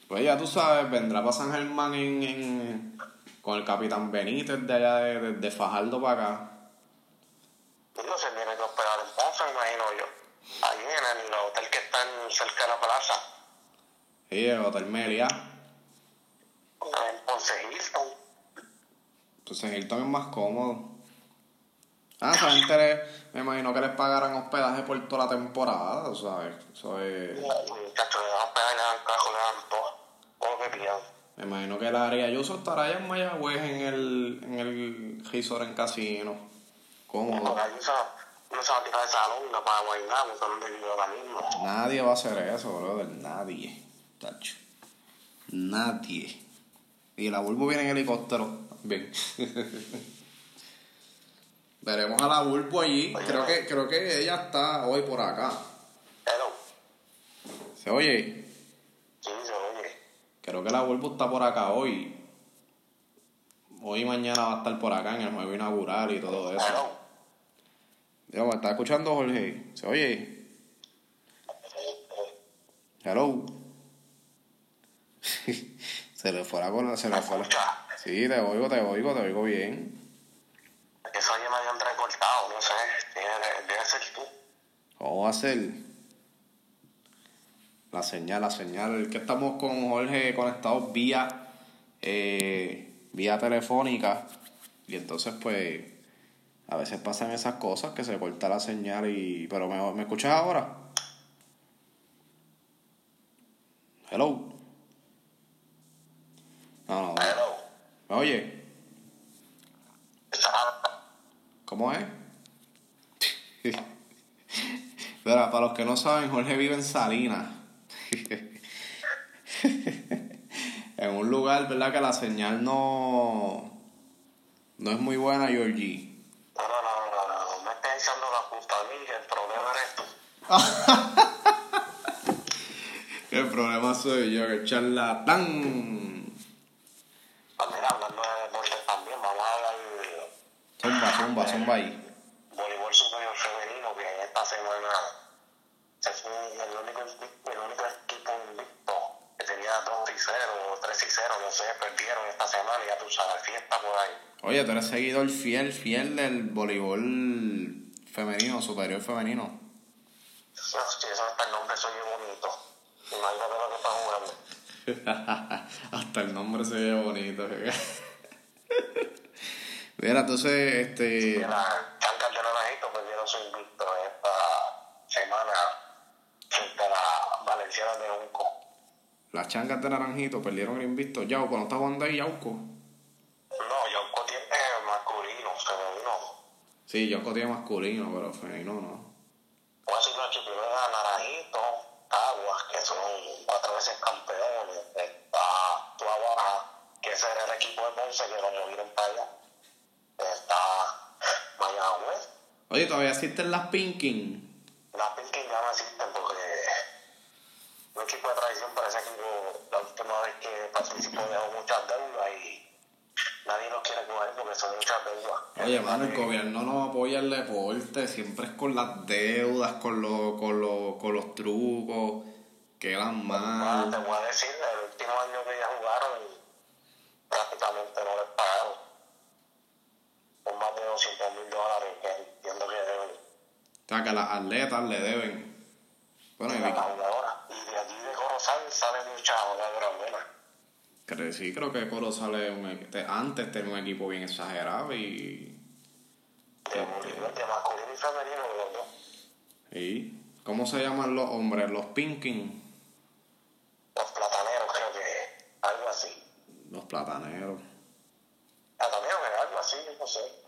Speaker 1: Pues ya tú sabes, vendrá para San Germán en, en, con el capitán Benítez de allá de, de, Fajardo para acá.
Speaker 2: No se tiene que esperar en Ponce, me imagino yo. Ahí en el hotel que está cerca de la plaza.
Speaker 1: Sí, el Hotel Melia
Speaker 2: en Ponce Hilton.
Speaker 1: Pues en Hilton es más cómodo. Ah, esa gente me imagino que les pagarán hospedaje por toda la temporada, ¿sabes? Eso es...
Speaker 2: Muchachos, le dan hospedaje, le dan cajo, le dan todo, todo lo que pidan.
Speaker 1: Me imagino que el área Ayuso estará allá en Mayagüez en el, en el resort en casino. Cómodo.
Speaker 2: Porque Ayuso, no se va a tirar esa longa para bailar, porque no te digo ahora mismo.
Speaker 1: Nadie va a hacer eso, brother. Nadie. Tacho. Nadie. Y la Bulbo viene en helicóptero. Bien. Veremos a la Bulbo allí. Creo que, creo que ella está hoy por acá.
Speaker 2: Hello.
Speaker 1: ¿Se oye?
Speaker 2: Sí, se oye.
Speaker 1: Creo que la Bulbo está por acá hoy. Hoy y mañana va a estar por acá en el juego inaugural y todo eso.
Speaker 2: Hello.
Speaker 1: Digo, ¿me está escuchando Jorge? ¿Se oye? Hello. se le fue la cola, se le
Speaker 2: ¿Me
Speaker 1: fue la... Sí, te oigo, te oigo, te oigo bien.
Speaker 2: Eso oye medio entrecortado, no sé. Debe, debe ser tú.
Speaker 1: ¿Cómo va a ser? La señal, la señal. Que estamos con Jorge conectados vía, eh, vía telefónica. Y entonces, pues, a veces pasan esas cosas que se corta la señal y... Pero ¿me, ¿me escuchas ahora? Hello. No, no.
Speaker 2: Hello.
Speaker 1: ¿Me oye?
Speaker 2: Está-
Speaker 1: ¿Cómo es? Mira, para los que no saben, Jorge vive en Salinas. en un lugar, ¿verdad? Que la señal no, no es muy buena, Georgie.
Speaker 2: No, no, no, no, no, no. Me estás echando la puta a mí, el problema eres tú.
Speaker 1: El problema soy yo, que charlatán.
Speaker 2: Pues mira, hablando de deportes también, vamos a hablar del
Speaker 1: Zumba, zumba, zumba ahí.
Speaker 2: voleibol superior femenino, que esta semana se fue el único, el único equipo invicto que tenía 2 y 0, 3 y 0, no sé, perdieron esta semana, ya tú sabes, fiesta por ahí.
Speaker 1: Oye, tú eres seguidor fiel, fiel del voleibol femenino, superior femenino.
Speaker 2: No, si eso hasta el nombre soy bonito. Imagínate lo que está jugando.
Speaker 1: Hasta el nombre se ve bonito. Mira, entonces, este...
Speaker 2: Las chancas de Naranjito perdieron su invicto esta semana frente a la Valenciana de Unco.
Speaker 1: Las changas de Naranjito perdieron el invicto. Yauco, ¿no está jugando ahí Yauco?
Speaker 2: No, Yauco tiene masculino, femenino.
Speaker 1: Sí, Yauco tiene masculino, pero femenino no.
Speaker 2: Voy a decir la primera Naranjito, Aguas, que son cuatro veces campeones. Está Tuabaja, que ese era el equipo de Ponce que lo movieron para allá. Está Mayagüez.
Speaker 1: Oye, ¿todavía existen las Pinkin?
Speaker 2: Las Pinkin ya no existen porque un equipo de tradición para ese equipo, la última vez que participó dejó muchas deudas y nadie los quiere coger porque son muchas deudas.
Speaker 1: Oye, mano, el gobierno no apoya el deporte. Siempre es con las deudas, con, los con, los con los trucos. Quedan
Speaker 2: Ah, te
Speaker 1: mal.
Speaker 2: voy a decir, el último año que ya jugaron, prácticamente no les pagaron. Con más de 200 mil dólares, que que
Speaker 1: O sea, que las atletas le deben. Bueno, y
Speaker 2: la jugadora. Y de allí de Corozal sale mucha jugadora buena.
Speaker 1: sí, creo que Coro sale un, antes tenía un equipo bien exagerado y.
Speaker 2: De voleibol, de masculino y femenino, los dos.
Speaker 1: ¿Y cómo se llaman los hombres? Los Pinkin.
Speaker 2: Los plataneros, creo que algo así.
Speaker 1: Los. Plataneros,
Speaker 2: es algo así, no sé.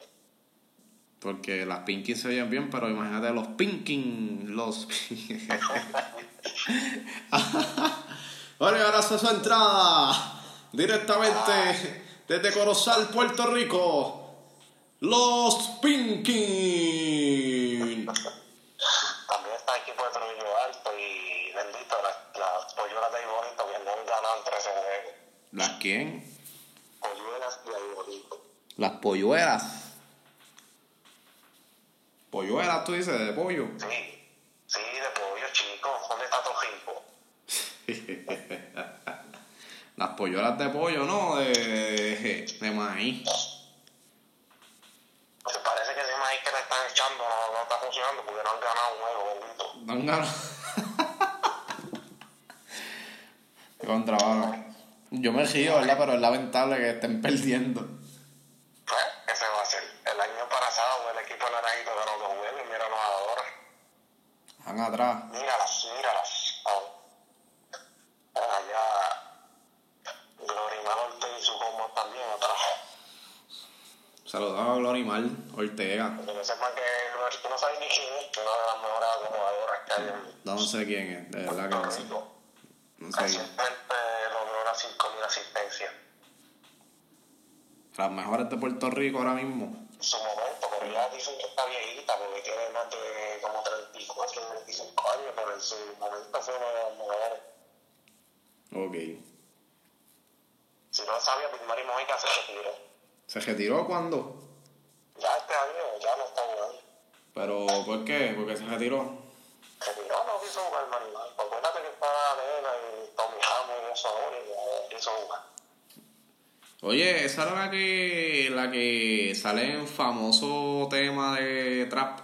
Speaker 1: Porque las Pinkin se oyen bien, pero imagínate los Pinkin. Los. Oye, ahora hace su entrada. Directamente desde Corozal, Puerto Rico. Los Pinkin.
Speaker 2: También está el equipo de Trujillo Alto y bendito, las, las polluelas de Iborito que no han ganado en 13 juegos.
Speaker 1: ¿Las quién?
Speaker 2: Polluelas de Iborito.
Speaker 1: Las polluelas. Polluelas, tú dices, de pollo.
Speaker 2: Sí, sí, de pollo, chico. ¿Dónde está Trujillo?
Speaker 1: Las polluelas de pollo, ¿no? De, de, de maíz.
Speaker 2: Me parece que ese maíz que le están echando no, no está funcionando porque no han ganado un juego, bendito.
Speaker 1: No han ganado. Qué contrabando. Yo me río, ¿verdad? Pero es lamentable que estén perdiendo.
Speaker 2: Pues, ese va a ser. El año pasado el equipo naranjito ganó dos juegos y míralos ahora.
Speaker 1: Van atrás.
Speaker 2: Míralas, míralas. Oh. Allá Glorimar Ortega y su combo también atrás.
Speaker 1: Saludamos a Glorimar Ortega.
Speaker 2: Que no sepan que tú no sabes ni quién es, una de las mejores acomodadoras que hay en
Speaker 1: No sé quién es, de verdad que no sé. No sé.
Speaker 2: Recientemente logró una 5.000 asistencias.
Speaker 1: Las mejores de Puerto Rico ahora mismo.
Speaker 2: Su momento, pero ya dicen que está viejita porque tiene más de como 34, 35 años, pero en su momento fue una de las mejores.
Speaker 1: Ok.
Speaker 2: Si no sabía, Pilmari Mojica se retiró.
Speaker 1: ¿Se retiró cuándo?
Speaker 2: Ya este año ya no está jugando.
Speaker 1: ¿Pero por qué? ¿Por qué se retiró?
Speaker 2: Se retiró, no quiso jugar nada. Acuérdate que estaba Nena y Tommy Ramos y eso ahora y ya quiso jugar.
Speaker 1: Oye, esa era la que, la que sale en famoso tema de trap.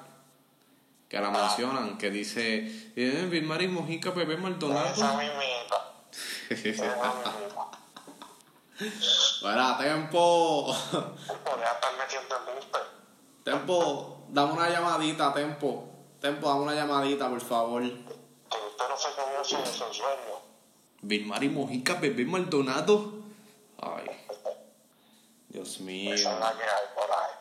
Speaker 1: Que la mencionan, que dice, eh, Vilmar y Mojica, Pepe
Speaker 2: Esa
Speaker 1: Maldonado.
Speaker 2: Esa mismita.
Speaker 1: Para, Tempo.
Speaker 2: Podría estar metiendo el.
Speaker 1: Tempo, dame una llamadita, Tempo. Tempo, dame una llamadita, por favor.
Speaker 2: Que usted no se comió su, su sueño.
Speaker 1: Vilmar y Mojica, Pepe Maldonado. Ay. Dios mío.
Speaker 2: Esa es la que hay por ahí.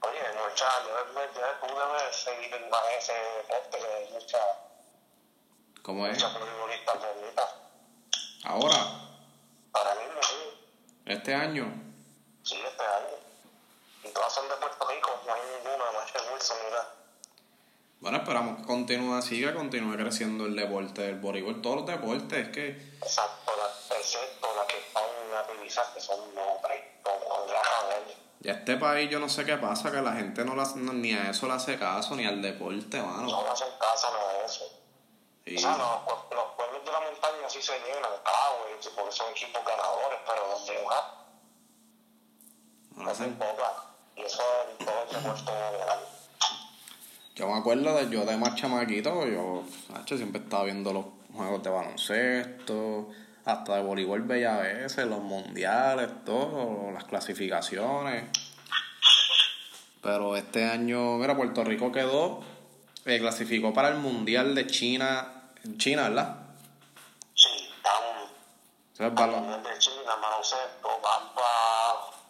Speaker 2: Oye, no, chaval, yo ya pude ver seguir en más ese deporte que hay muchas
Speaker 1: ¿Cómo es?
Speaker 2: muchas futbolistas bonitas.
Speaker 1: Ahora,
Speaker 2: Ahora mismo sí,
Speaker 1: este año.
Speaker 2: sí, este año. Y todas son de Puerto Rico, no hay ninguna más que Wilson nada.
Speaker 1: Bueno, esperamos que continúe así, que continúe creciendo el deporte del voleibol, todos los deportes, es que
Speaker 2: Exacto, excepto las que están utilizadas, que son hombres,
Speaker 1: ya este país yo no sé qué pasa, que la gente no, la, no- ni a eso le hace caso, ni al deporte, mano.
Speaker 2: No le hacen caso no a eso.
Speaker 1: Y,
Speaker 2: O sea, los, los pueblos de la montaña sí se llenan, y porque son equipos ganadores, pero donde más
Speaker 1: no le hacen-
Speaker 2: hacen poca. Y eso en todo el deporte general.
Speaker 1: Yo me acuerdo de yo de más chamaquito, yo siempre estaba viendo los juegos de baloncesto, hasta de voleibol veces, los mundiales, todo, las clasificaciones. Pero este año, mira, Puerto Rico quedó, eh, clasificó para el Mundial de China, China, ¿verdad?
Speaker 2: Sí, están nivel de China, baloncesto, para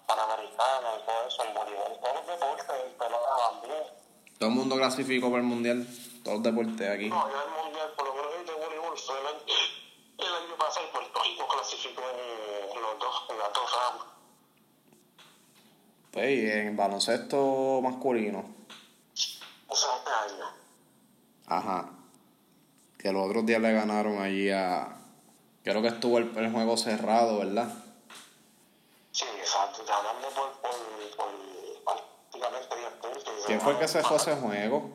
Speaker 2: Panamericana y todo eso, en voleibol, todos los deportes, en pelota también.
Speaker 1: Todo el mundo clasificó para el Mundial, todos los deportes aquí.
Speaker 2: No, yo el mundial, por lo menos el de voleibol, fue el año, el año pasado y Puerto Rico clasificó en, los dos, en las dos ramas.
Speaker 1: Pues, y en baloncesto masculino,
Speaker 2: O sea, este año.
Speaker 1: ajá. Que los otros días le ganaron allí a. Creo que estuvo el, el juego cerrado, ¿verdad?
Speaker 2: Sí, exacto, ganando por, por, por prácticamente 10 puntos.
Speaker 1: ¿Quién fue el que cerró ese juego?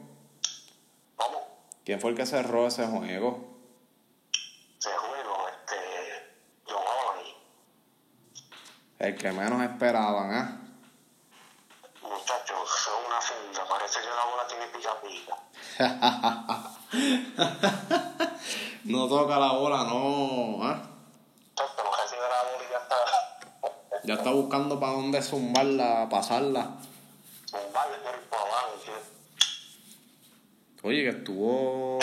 Speaker 2: ¿Cómo?
Speaker 1: ¿Quién fue el que cerró ese juego?
Speaker 2: Este.
Speaker 1: El que menos esperaban, ¿ah?
Speaker 2: Muchachos, son una funda, parece que la
Speaker 1: no toca la bola, no. ¿ah?
Speaker 2: No la bola y ya está.
Speaker 1: Ya está buscando para dónde zumbarla, pasarla.
Speaker 2: Un baile por por abajo.
Speaker 1: Oye, que estuvo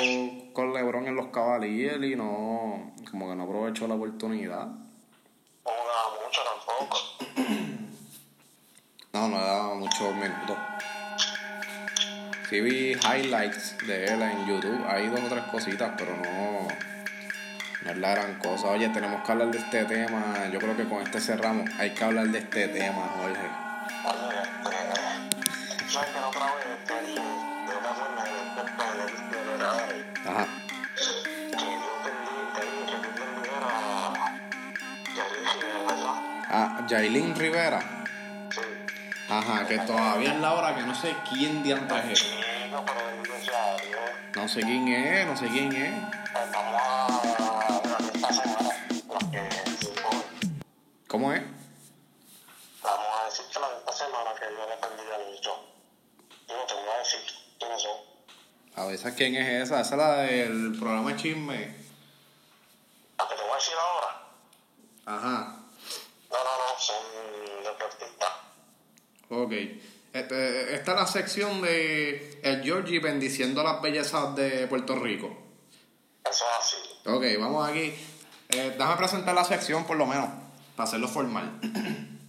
Speaker 1: con LeBron en los Cavaliers y no. Como que no aprovechó la oportunidad.
Speaker 2: No jugaba mucho tampoco.
Speaker 1: No, no le daba muchos minutos. Sí vi highlights de él en YouTube. Hay dos o tres cositas, pero no. No es la gran cosa. Oye, tenemos que hablar de este tema. Yo creo que con este cerramos. Hay que hablar de este tema, Jorge.
Speaker 2: Oye, este, ¿sabes que la otra vez te dije de una forma de del entrenador
Speaker 1: Ajá. Ah, Jailin Rivera. Ajá, que todavía es la hora que no sé quién diantre es. No sé quién es, no sé quién es. ¿Cómo es?
Speaker 2: Vamos a decir que la de esta semana que yo le bendiga mucho. Yo te voy a decir quiénes son.
Speaker 1: A ver, ¿sabes quién es esa? Esa es la del programa de chisme.
Speaker 2: ¿A que te voy a decir ahora?
Speaker 1: Ajá.
Speaker 2: No, no, no, son deportistas.
Speaker 1: Ok. Este, esta es la sección de el Georgie bendiciendo las bellezas de Puerto Rico.
Speaker 2: Eso es así.
Speaker 1: Ok, vamos aquí. Eh, déjame presentar la sección por lo menos, para hacerlo formal.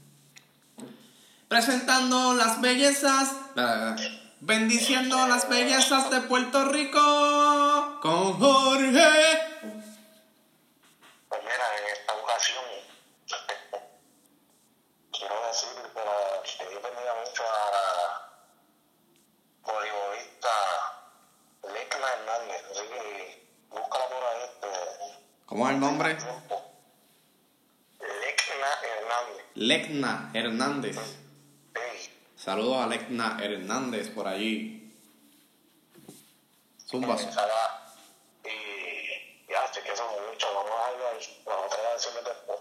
Speaker 1: Presentando las bellezas. Dale. Bendiciendo las bellezas de Puerto Rico con Jorge.
Speaker 2: Pues mira, en esta ocasión quiero decir para que yo bendiga mucho a la voleibolista Lecna Hernández, así que búscala por ahí este
Speaker 1: ¿Cómo es el nombre?
Speaker 2: Lecna Hernández.
Speaker 1: Lecna Hernández.
Speaker 2: Sí.
Speaker 1: Saludos a Lecna Hernández por allí. Zumba.
Speaker 2: Y ya, sé que son muchos, vamos a hablar, vamos a decirle después.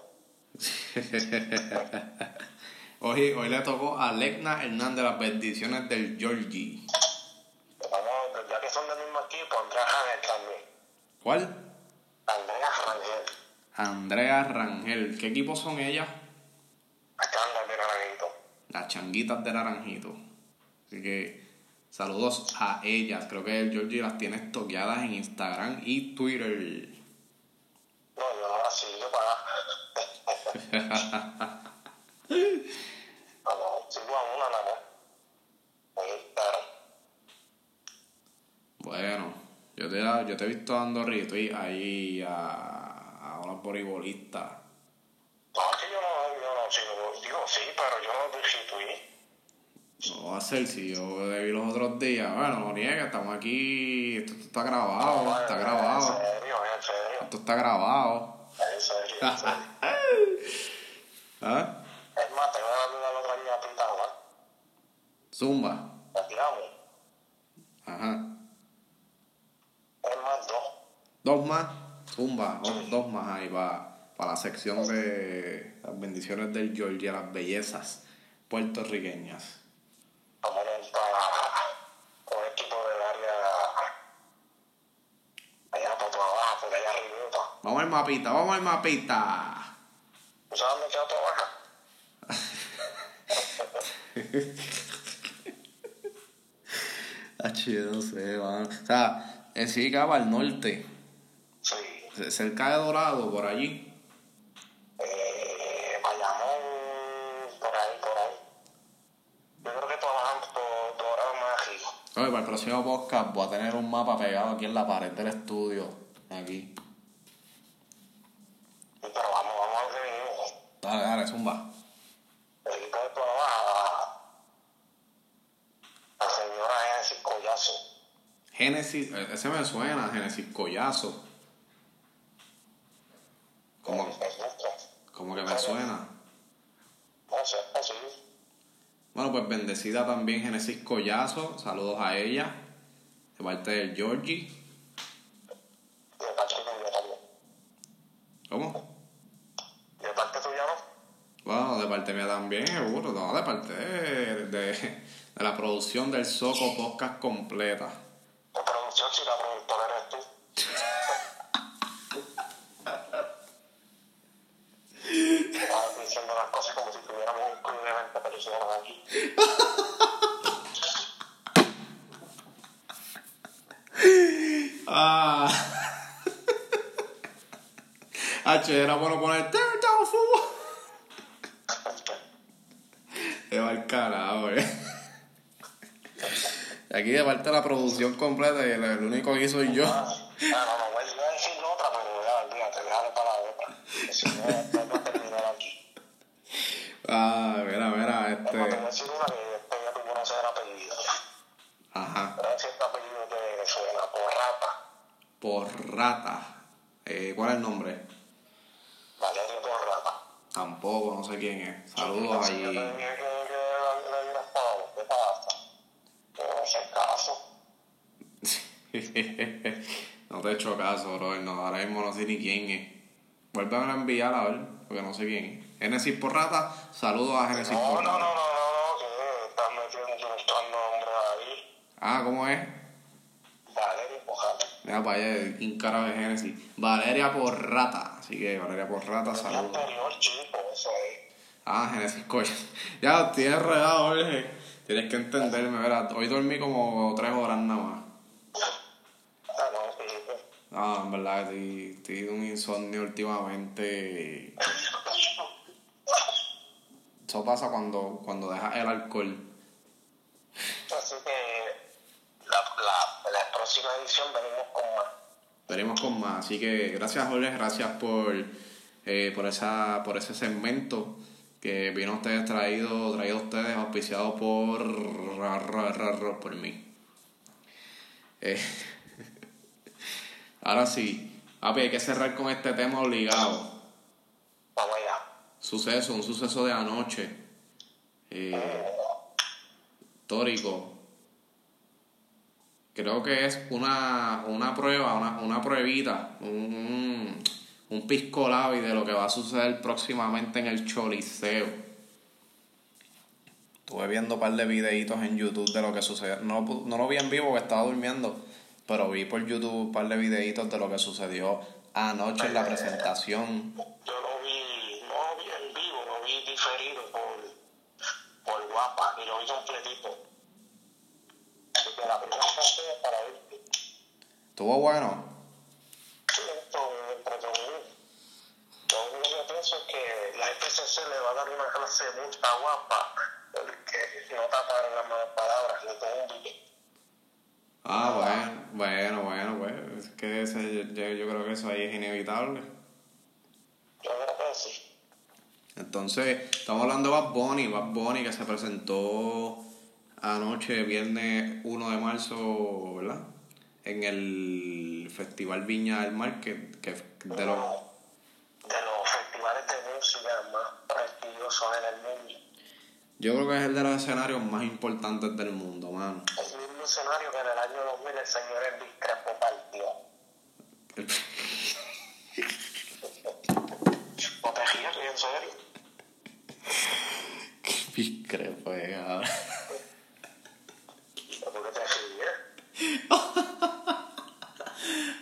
Speaker 1: Hoy, hoy le tocó a Lecna Hernández las bendiciones del Georgie.
Speaker 2: Vamos, ya que son del mismo equipo, Andrea Rangel también.
Speaker 1: ¿Cuál?
Speaker 2: Andrea Rangel.
Speaker 1: ¿Qué equipos son ellas?
Speaker 2: Acá anda de naranjito.
Speaker 1: Las changuitas de naranjito. Así que saludos a ellas. Creo que el Georgie las tiene estoqueadas en Instagram y Twitter.
Speaker 2: No, yo no la sigo para. No, no, sigo a una nada más. En Instagram.
Speaker 1: Bueno, yo te, yo te he visto dando retweet ahí a, a unos voleibolistas.
Speaker 2: No, es que yo no, yo no sigo. Digo, sí, pero yo no retweet.
Speaker 1: No va a ser si yo vi los otros días. Bueno, no niega, estamos aquí. Esto, esto está grabado,
Speaker 2: No,
Speaker 1: está grabado.
Speaker 2: En serio, en serio.
Speaker 1: Esto está grabado.
Speaker 2: En serio, en serio.
Speaker 1: ¿Ah?
Speaker 2: Es más, te voy a dar la otra niña pintada.
Speaker 1: Zumba.
Speaker 2: La tiramos.
Speaker 1: Ajá.
Speaker 2: Es más, dos.
Speaker 1: Dos más. Zumba. Dos, dos más ahí para la sección de las bendiciones del Georgia, las bellezas puertorriqueñas.
Speaker 2: Vamos a ir para un equipo del área allá para tu abajo, por allá arriba.
Speaker 1: Vamos al mapita, vamos al mapita.
Speaker 2: ¿Tú sabes dónde queda tu abajo?
Speaker 1: Ah, chido, no sé, van. O sea, en sí acaba al norte,
Speaker 2: Sí.
Speaker 1: Cerca de Dorado, por allí.
Speaker 2: Eh, Bayamón, por ahí, por ahí. Yo creo que trabajan por Dorado arriba.
Speaker 1: Oye, para el próximo podcast voy a tener un mapa pegado aquí en la pared del estudio. Aquí.
Speaker 2: Pero vamos, vamos a ver.
Speaker 1: Dale, dale, zumba.
Speaker 2: El equipo de tu abajo, la señora Genesis Collazo.
Speaker 1: Génesis, eh, ese me suena, Génesis Collazo. Como, como que me suena. Bueno, pues bendecida también Génesis Collazo. Saludos a ella. De parte del Georgie. ¿Cómo?
Speaker 2: De parte tuya no.
Speaker 1: Bueno, de parte mía también, seguro. No, de parte de, de, de la producción del Soco Podcast completa.
Speaker 2: De producción, si la productora eres tú. Estás diciendo las cosas como si tuviéramos un club de 20 personas aquí.
Speaker 1: Ah. H, era bueno poner Turn down for Se va al carajo, eh. Aquí de parte de la producción completa, y el, el único que soy yo.
Speaker 2: Ah, no, no, voy a decir otra, pero ya, olvídate, déjale para la otra. Si no, no terminar aquí.
Speaker 1: Ah, mira, mira, Este.
Speaker 2: decir una que después ya tú conoces el apellido.
Speaker 1: Ajá.
Speaker 2: Pero si este apellido te suena por rata.
Speaker 1: Por rata. Eh, ¿Cuál es el nombre?
Speaker 2: Valerio por rata.
Speaker 1: Tampoco, no sé quién es. Saludos
Speaker 2: que, que sé caso.
Speaker 1: no te he hecho caso, bro. No, ahora mismo no sé ni quién es. Vuelve a enviar a ver, porque no sé quién es. Génesis por rata, saludos a Génesis
Speaker 2: No,
Speaker 1: por
Speaker 2: no, no, no, no, no, que estás metiendo mostrando nombres ahí.
Speaker 1: Ah, ¿cómo es?
Speaker 2: Valerio por rata.
Speaker 1: Mira para allá, el cara de Génesis. Valeria por rata. Así que Valeria por rata,
Speaker 2: El
Speaker 1: saludos.
Speaker 2: anterior chico, eso es.
Speaker 1: Ah, Génesis Coya. Ya, estoy enredado, Jorge. Tienes que entenderme, ¿verdad? Hoy dormí como tres horas nada más.
Speaker 2: Ah, no, sí.
Speaker 1: Ah, en verdad, estoy, estoy de un insomnio últimamente. Eso pasa cuando, cuando dejas el alcohol.
Speaker 2: Así que la, la, la próxima edición venimos con más.
Speaker 1: Veremos con más. Así que gracias, Jorge. Gracias por, eh, por, esa, por ese segmento que vino a ustedes traído, traído a ustedes, auspiciado por, ra, ra, ra, ra, por mí. Eh, ahora sí, papi, hay que cerrar con este tema obligado. Suceso, un suceso de anoche. Eh, histórico. Creo que es una, una prueba, una, una pruebita, un, un, un pisco labi de lo que va a suceder próximamente en el Choliseo. Estuve viendo un par de videitos en YouTube de lo que sucedió. No, no lo vi en vivo porque estaba durmiendo, pero vi por YouTube un par de videitos de lo que sucedió anoche en la presentación.
Speaker 2: Yo lo vi, no lo vi en vivo, lo vi diferido por, por guapa y lo vi completito. Así que la primera parte es para ver
Speaker 1: Estuvo bueno.
Speaker 2: esto entretenido. Lo único que pienso es que la FCC le va a dar una clase de multa guapa porque no taparon las malas palabras, tengo un billete.
Speaker 1: Ah, bueno, bueno, bueno, pues. Es que ese- yo, yo creo que eso ahí es inevitable.
Speaker 2: Yo creo que sí.
Speaker 1: Entonces, estamos hablando de Bad Bunny, Bad Bunny que se presentó anoche, viernes 1 de marzo, ¿verdad? En el Festival Viña del Mar, que, que de los...
Speaker 2: De los festivales de música más prestigiosos en el mundo.
Speaker 1: Yo creo que es el de los escenarios más importantes del mundo, mano.
Speaker 2: El mismo escenario que en el año 2000 el señor Elvis Crespo partió. ¿No te rías, en serio?
Speaker 1: Qué discrepo es ahora.
Speaker 2: ¿Por qué te ríes?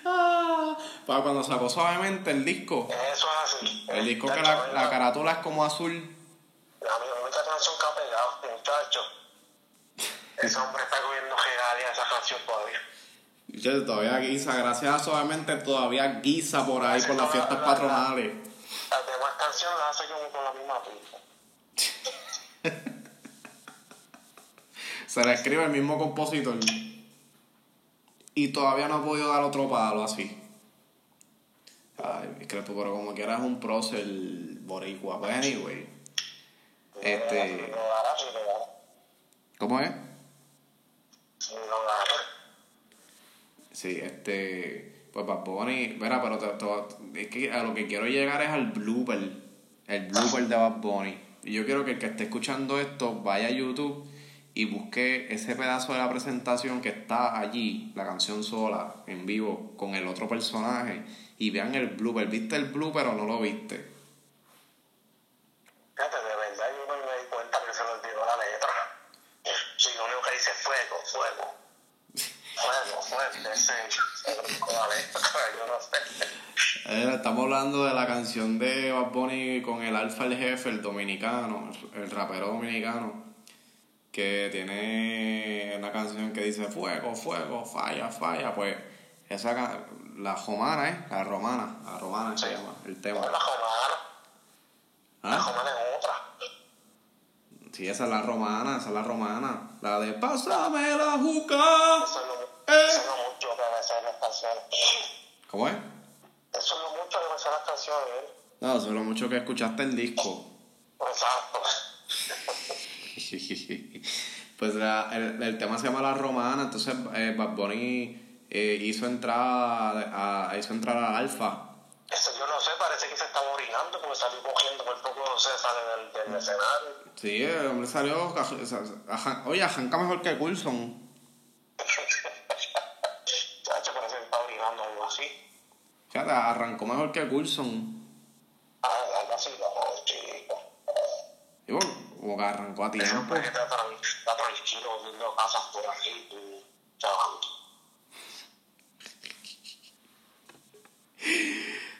Speaker 1: Ah, Para cuando sacó suavemente el disco,
Speaker 2: Eso es así.
Speaker 1: el disco que la, la carátula es como azul.
Speaker 2: La mi única canción que ha pegado, muchacho. Ese hombre está cogiendo regalia esa canción todavía.
Speaker 1: Yo todavía guisa, gracias a suavemente todavía guisa por ahí por las fiestas patronales.
Speaker 2: Las demás canciones las hace como con la misma pista.
Speaker 1: Se la escribe el mismo compositor. Y todavía no ha podido dar otro palo así. Ay, Crespo, pero como quiera es un prócer boricua. Pues anyway. Este. ¿Cómo es? Sí, este. Pues Bad Bunny. Verá, pero te- te- es que a lo que quiero llegar es al blooper. El blooper de Bad Bunny. Y yo quiero que el que esté escuchando esto vaya a YouTube y busque ese pedazo de la presentación que está allí, la canción sola, en vivo, con el otro personaje. Y vean el blooper. ¿Viste el blooper o no lo viste?
Speaker 2: Fíjate, de verdad yo no me di cuenta que se le olvidó la letra. Si lo único que dice es fuego, fuego. Fuego, fuego, ese se brincó la letra, yo no sé.
Speaker 1: Estamos hablando de la canción de Bad Bunny con el Alfa el Jefe, el dominicano, el rapero dominicano, que tiene una canción que dice fuego, fuego, falla, falla. Pues esa la romana, ¿eh? La romana, la romana se
Speaker 2: Sí.
Speaker 1: llama el
Speaker 2: Es
Speaker 1: tema.
Speaker 2: la romana, la
Speaker 1: ¿Ah?
Speaker 2: romana es otra.
Speaker 1: Sí, esa es la romana, esa es la romana. La de Pásame la juca.
Speaker 2: Eso es lo,
Speaker 1: Eh.
Speaker 2: eso es lo mucho que me sé las canciones.
Speaker 1: ¿Cómo es?
Speaker 2: Eso es lo mucho que me sé las canciones, ¿eh?
Speaker 1: No, solo mucho que escuchaste el disco.
Speaker 2: Exacto.
Speaker 1: Pues la- el, el tema se llama La Romana, entonces eh, Bad Bunny eh, hizo entrar a, hizo entrar al Alfa.
Speaker 2: Eso yo no sé, parece que se está orinando porque salió cogiendo por poco se sale del, del escenario.
Speaker 1: Sí, el hombre salió, aj- aj- oye, arranca mejor que Coulson.
Speaker 2: Chacho, parece que está orinando algo así.
Speaker 1: Fíjate, arrancó mejor que Coulson.
Speaker 2: Ah, algo así, no, chico.
Speaker 1: Y bueno, como que arrancó a tiempo.
Speaker 2: hombre que está, tran- está tranquilo viendo casas por ahí, tú, chaval.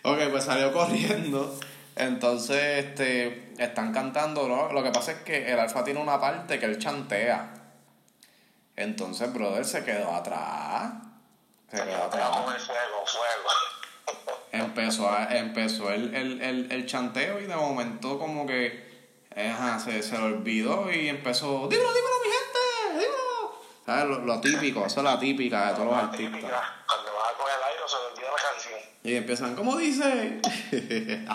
Speaker 1: Ok, pues salió corriendo. Entonces, este, están cantando, ¿no? Lo que pasa es que el Alfa tiene una parte que él chantea. Entonces, brother, se quedó atrás. Se quedó atrás.
Speaker 2: Fuego, fuego.
Speaker 1: Empezó, a- empezó el, el, el, el chanteo y de momento como que ajá, se, se le olvidó y empezó, dímelo, dímelo mi gente, dímelo ¿Sabes? Lo, lo típico, eso es la típica de todos los artistas.
Speaker 2: típica, cuando vas a coger el aire se le olvida la canción.
Speaker 1: Y empiezan, ¿cómo dice?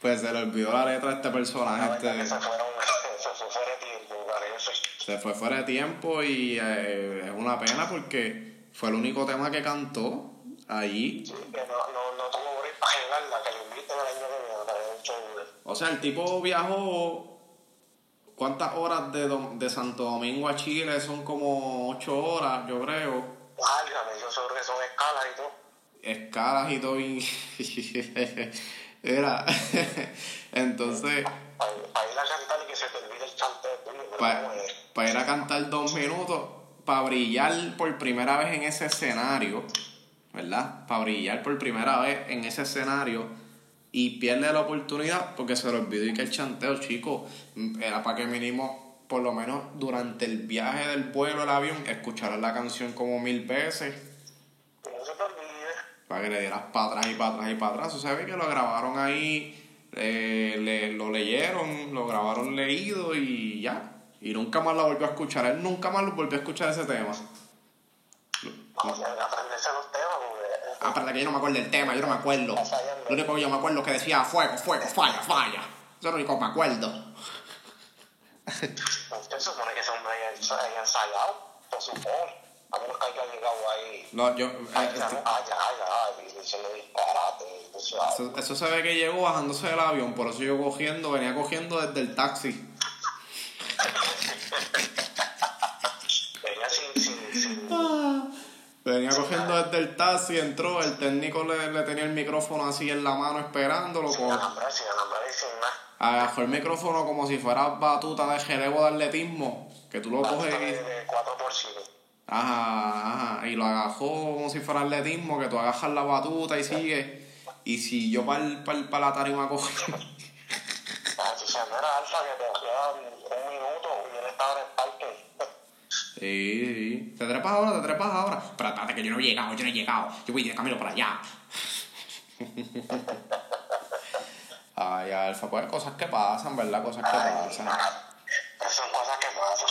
Speaker 1: pues se le olvidó la letra a este personaje. Este,
Speaker 2: se fueron, se fue fuera de tiempo, parece.
Speaker 1: se fue fuera de tiempo y eh, es una pena porque fue el único tema que cantó allí.
Speaker 2: Sí, que no, no, no
Speaker 1: O sea, el tipo viajó. ¿Cuántas horas de, Dom- de Santo Domingo a Chile? Son como ocho horas, yo creo.
Speaker 2: Válgame, yo sobre que son escalas y todo.
Speaker 1: Escalas y todo. y- Era. Entonces,
Speaker 2: Para, para ir a cantar y que se te olvide el chante de tuyo. pero
Speaker 1: para
Speaker 2: es.
Speaker 1: ir a cantar dos minutos, para brillar por primera vez en ese escenario, ¿verdad? Para brillar por primera vez en ese escenario y pierde la oportunidad porque se le olvidó y que el chanteo, chico, era para que mínimo, por lo menos durante el viaje del vuelo del avión, escucharas la canción como mil veces.
Speaker 2: No
Speaker 1: para que le dieras para atrás y para atrás y para atrás. Tú sabes que lo grabaron ahí, eh, le- lo leyeron, lo grabaron leído y ya. Y nunca más lo volvió a escuchar. Él nunca más lo volvió a escuchar ese tema.
Speaker 2: Aprenderse los temas porque.
Speaker 1: Ah, que yo no me acuerdo del tema, yo no me acuerdo. Lo único que yo me acuerdo es que decía fuego, fuego, falla, falla. Eso es lo único que me acuerdo.
Speaker 2: Usted supone que ese hombre haya ensa- haya ensayado, se supone. A menos que haya llegado ahí.
Speaker 1: No, yo, eh,
Speaker 2: Ay,
Speaker 1: este-
Speaker 2: ay, ay, ay, diciendo disparate,
Speaker 1: eso, eso se ve que llegó bajándose del avión, por eso yo cogiendo, venía cogiendo desde el taxi.
Speaker 2: Venía sin, sin, sin.
Speaker 1: Venía cogiendo desde el taxi, entró, el técnico le, le tenía el micrófono así en la mano esperándolo.
Speaker 2: sin
Speaker 1: co-
Speaker 2: alambrar, sin alambrar y sin nada.
Speaker 1: Agajó el micrófono como si fuera batuta de relevo de atletismo, que tú lo
Speaker 2: La
Speaker 1: coges
Speaker 2: de, de 4 por 5
Speaker 1: ajá, ajá, y lo agajó como si fuera atletismo, que tú agajas la batuta y sigue. Y si yo para pa, la tarima cogí,
Speaker 2: Ah, si se no era alfa que te queda un minuto y él estaba en el parque.
Speaker 1: Sí, sí, te trepas ahora, te trepas ahora. Pero espérate que yo no he llegado, yo no he llegado, yo voy de camino para allá. Ay, Alfa, pues cosas que pasan, ¿verdad? Cosas que
Speaker 2: Ay,
Speaker 1: pasan.
Speaker 2: son cosas que pasan.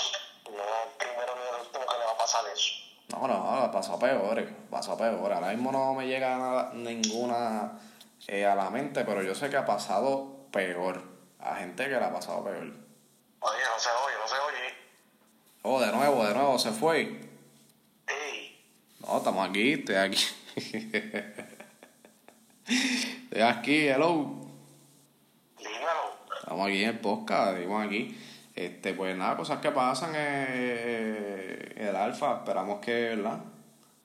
Speaker 2: No el primero ni el último que le va a pasar eso.
Speaker 1: No, no, pasó peor, pasó peor. Ahora mismo no me llega nada, ninguna eh, a la mente, pero yo sé que ha pasado peor. A gente que le ha pasado peor.
Speaker 2: Oye, no se oye, no se oye.
Speaker 1: Oh, de nuevo, de nuevo, se fue.
Speaker 2: Ey,
Speaker 1: No, estamos aquí, estoy aquí. estoy aquí, hello.
Speaker 2: dímelo.
Speaker 1: Estamos aquí en el podcast, estamos aquí. Este, pues nada, cosas que pasan eh, el alfa. Esperamos que, ¿verdad?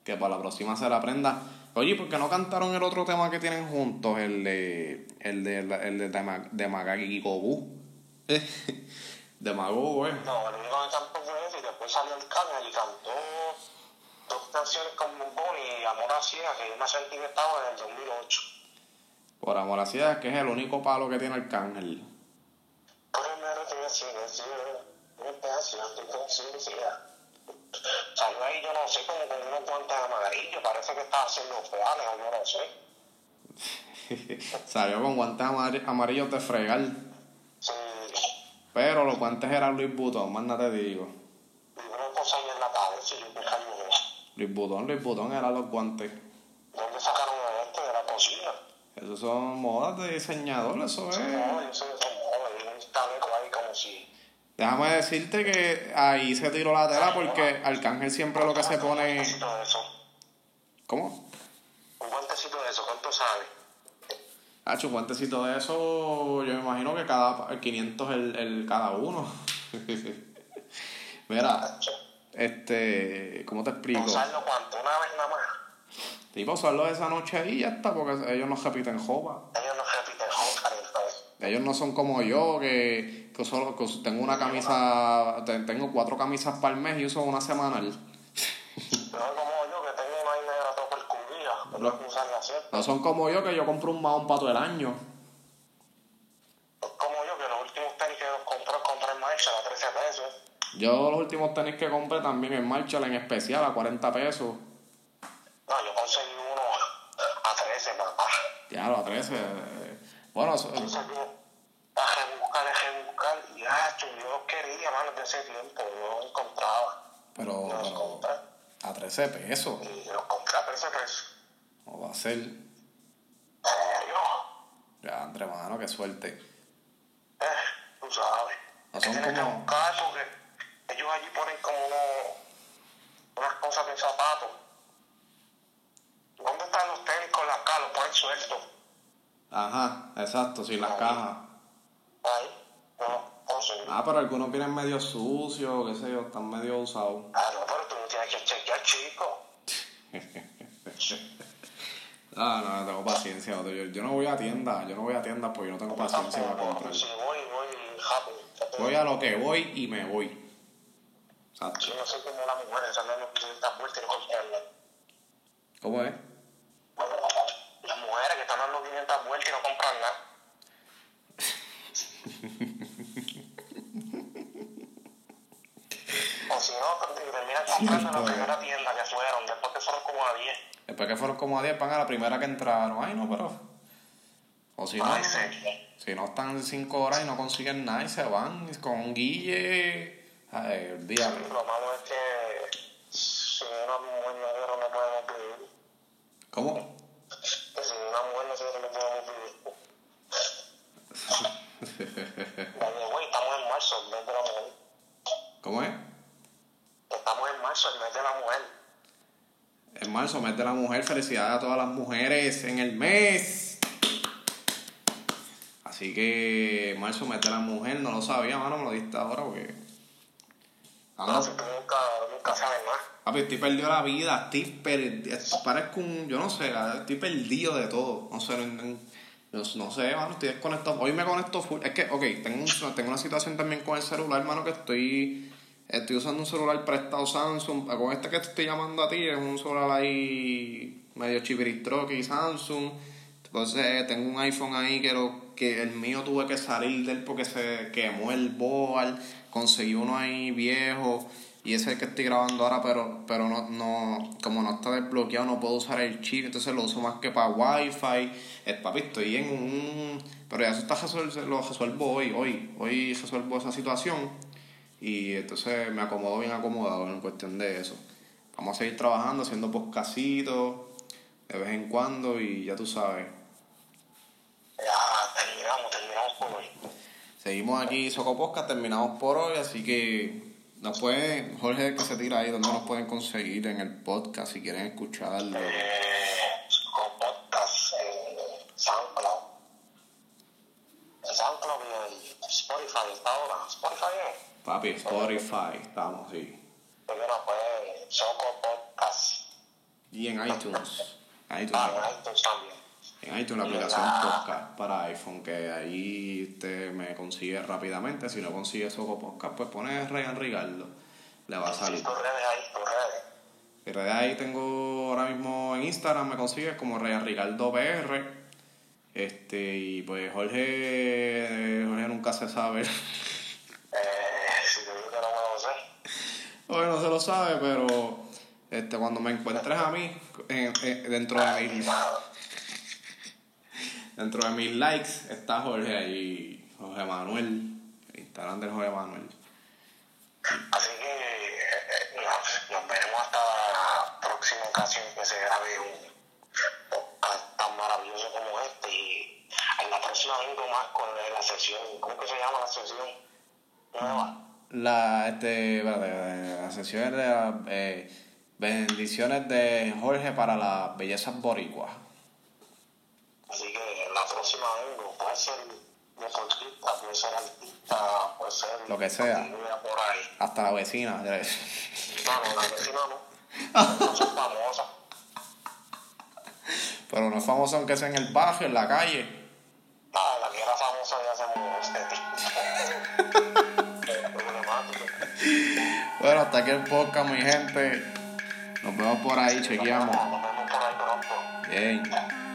Speaker 1: Que para la próxima se la aprenda. Oye, ¿por qué no cantaron el otro tema que tienen juntos? El de. El de. El de, de, Ma- de Magagi Gobu. de Mago, eh.
Speaker 2: No, el único que cantó fue ese y después salió el cángel y cantó dos canciones con Bonnie y Amor a Ciega, que yo me sentí que estaba en el 2008.
Speaker 1: Por amor a ciegas, que es el único palo que tiene el cángel.
Speaker 2: Primero te decía. Salió ahí, yo no sé, como con unos guantes amarillos, parece que estaba haciendo feales o yo no sé.
Speaker 1: Salió con guantes amar- amarillos de fregar.
Speaker 2: Sí,
Speaker 1: Pero los guantes eran Luis Butón, más nada te digo.
Speaker 2: y una cosa ahí en la cabeza y yo me cayó.
Speaker 1: Luis Butón, Luis Butón eran los guantes.
Speaker 2: ¿Dónde sacaron a este de la cocina?
Speaker 1: Esos son modas de diseñador, eso es.
Speaker 2: No, que son modas, ahí como si...
Speaker 1: Déjame decirte que ahí se tiró la tela porque Arcángel siempre lo que se
Speaker 2: Un
Speaker 1: pone.
Speaker 2: guantecito de eso,
Speaker 1: ¿Cómo?
Speaker 2: un guantecito de eso, ¿cuánto sale?
Speaker 1: Un guantecito de eso, yo me imagino que cada 500 el, el cada uno. Mira, este, ¿cómo te explico?
Speaker 2: ¿Usarlo cuánto? ¿Una vez nada más?
Speaker 1: Tipo, usarlo esa noche y ya está, porque ellos no repiten jopa.
Speaker 2: Ellos no repiten entonces.
Speaker 1: Ellos no son como yo, que, que solo que tengo una camisa, te- tengo cuatro camisas para el mes y uso una semanal.
Speaker 2: No es como yo que tengo una negra toda
Speaker 1: No. son como yo, que yo compro un mahón para todo el año.
Speaker 2: Es como yo que los últimos tenis que los compré, compré en marcha a 13 pesos.
Speaker 1: Yo los últimos tenis que compré también en Marshall en especial a 40 pesos.
Speaker 2: No, yo conseguí uno a 13, papá.
Speaker 1: Ya, a 13. eh, Bueno, eso-
Speaker 2: Entonces a rebuscar, a rebuscar, y ah, yo los quería, mano, de ese tiempo, yo los encontraba.
Speaker 1: Pero,
Speaker 2: Los
Speaker 1: pero a 13 pesos.
Speaker 2: Y los compré a 13 pesos.
Speaker 1: ¿Cómo va a ser?
Speaker 2: Serio.
Speaker 1: Ya, entre mano, qué suerte.
Speaker 2: Eh, tú sabes.
Speaker 1: No son
Speaker 2: tienes que
Speaker 1: como-
Speaker 2: buscar porque ellos allí ponen como uno- unas cosas de zapatos. ¿Dónde están los tenis con las cajas? Los ponen sueltos.
Speaker 1: Ajá, exacto, sí, las cajas.
Speaker 2: Ahí. No.
Speaker 1: Ah, pero algunos vienen medio sucios, qué sé yo, están medio usados.
Speaker 2: Ah, no, pero tú no tienes que chequear, chico.
Speaker 1: Ah, no, no tengo paciencia. Yo, yo no voy a tienda, yo no voy a tienda porque yo no tengo paciencia para comprar.
Speaker 2: Si voy, voy rápido.
Speaker 1: Voy a lo que voy y me voy. Exacto.
Speaker 2: Yo no sé cómo las mujeres están dando 500 vueltas y no comprarlas.
Speaker 1: ¿Cómo es?
Speaker 2: Las mujeres que están dando 500 vueltas y no compran nada. o si no, terminan comprando en la primera tienda que fueron, después que fueron como a 10.
Speaker 1: Después que fueron como a 10 van a la primera que entraron. Ay, no, pero. O si no,
Speaker 2: Ay, sí.
Speaker 1: si no están 5 horas y no consiguen nada y se van con un guille. Ay, olvídate.
Speaker 2: Lo malo es que si una mujer negra no podemos vivir.
Speaker 1: ¿Cómo?
Speaker 2: Si una mujer nosotros no podemos vivir. Oye, güey, estamos en marzo, el mes de la mujer.
Speaker 1: ¿Cómo es?
Speaker 2: Marzo, el mes de la mujer.
Speaker 1: En marzo, mes de la mujer. Felicidades a todas las mujeres en el mes. Así que, marzo, mes de la mujer. No lo sabía, mano, me lo diste ahora porque. Ando-
Speaker 2: No, si tú nunca, nunca sabes más.
Speaker 1: Papi, estoy perdido la vida, estoy perdido, parezco un, yo no sé, estoy perdido de todo, no sé, no, no, no- no sé, mano, estoy desconectado, hoy me conecto full, es que, ok, tengo, un- tengo una situación también con el celular, mano, que estoy, estoy usando un celular prestado Samsung, con este que te estoy llamando a ti, es un celular ahí medio chipiritroque Samsung, entonces tengo un iPhone ahí que lo que el mío tuve que salir de él porque se quemó el board, conseguí uno ahí viejo y ese es el que estoy grabando ahora, pero pero no no como no está desbloqueado no puedo usar el chip, entonces lo uso más que para wifi. El papi estoy en un pero ya eso está resuelto, lo resuelvo hoy, hoy, hoy resuelvo esa situación y entonces me acomodo bien acomodado en cuestión de eso. Vamos a seguir trabajando, haciendo podcasitos de vez en cuando y ya tú sabes.
Speaker 2: Ya terminamos, terminamos por hoy.
Speaker 1: Seguimos aquí Soco Podcast, terminamos por hoy, así que nos pueden, Jorge que se tira ahí, donde nos pueden conseguir en el podcast si quieren escucharlo.
Speaker 2: Eh, con podcast en SoundCloud. En SoundCloud y en Spotify está ahora. Spotify es.
Speaker 1: Papi, Spotify, estamos, sí.
Speaker 2: Porque no puede, Soco Podcast.
Speaker 1: Y en iTunes. iTunes
Speaker 2: Ah, en iTunes también.
Speaker 1: en iTunes, la aplicación podcast para iPhone, que ahí usted me consigue rápidamente. Si no consigue Soco Podcast, pues pone Ryan Ricardo. Le va a salir.
Speaker 2: Tus redes ahí, tus redes.
Speaker 1: Y de ahí tengo ahora mismo en Instagram, me consigues como Ryan Ricardo PR. Este, y pues Jorge, Jorge nunca se sabe.
Speaker 2: Eh, si te digo que no me lo sé.
Speaker 1: Jorge no se lo sabe, pero este, cuando me encuentres a mí, en- en- dentro de mis, dentro de mis likes, está Jorge ahí, Jorge Manuel, el Instagram de Jorge Manuel.
Speaker 2: Así que eh, eh, nos, nos veremos hasta la próxima ocasión que se grabe un podcast tan maravilloso como la próxima vengo más con la sesión, ¿cómo que se llama la sesión? Nueva.
Speaker 1: La, este, espérate, las sesiones de las, eh, bendiciones de Jorge para las bellezas boricuas.
Speaker 2: Así que la próxima vengo, puede ser deportista, puede ser artista, puede ser
Speaker 1: Lo que sea.
Speaker 2: por ahí.
Speaker 1: Hasta la vecina.
Speaker 2: No, no, la vecina no. No son famosas.
Speaker 1: Pero no es famoso aunque sea en el barrio, en la calle.
Speaker 2: La que era famosa ya se este Problemático.
Speaker 1: Bueno, hasta aquí el podcast, mi gente. Nos vemos por ahí, chequeamos.
Speaker 2: Nos vemos por ahí pronto.
Speaker 1: Bien.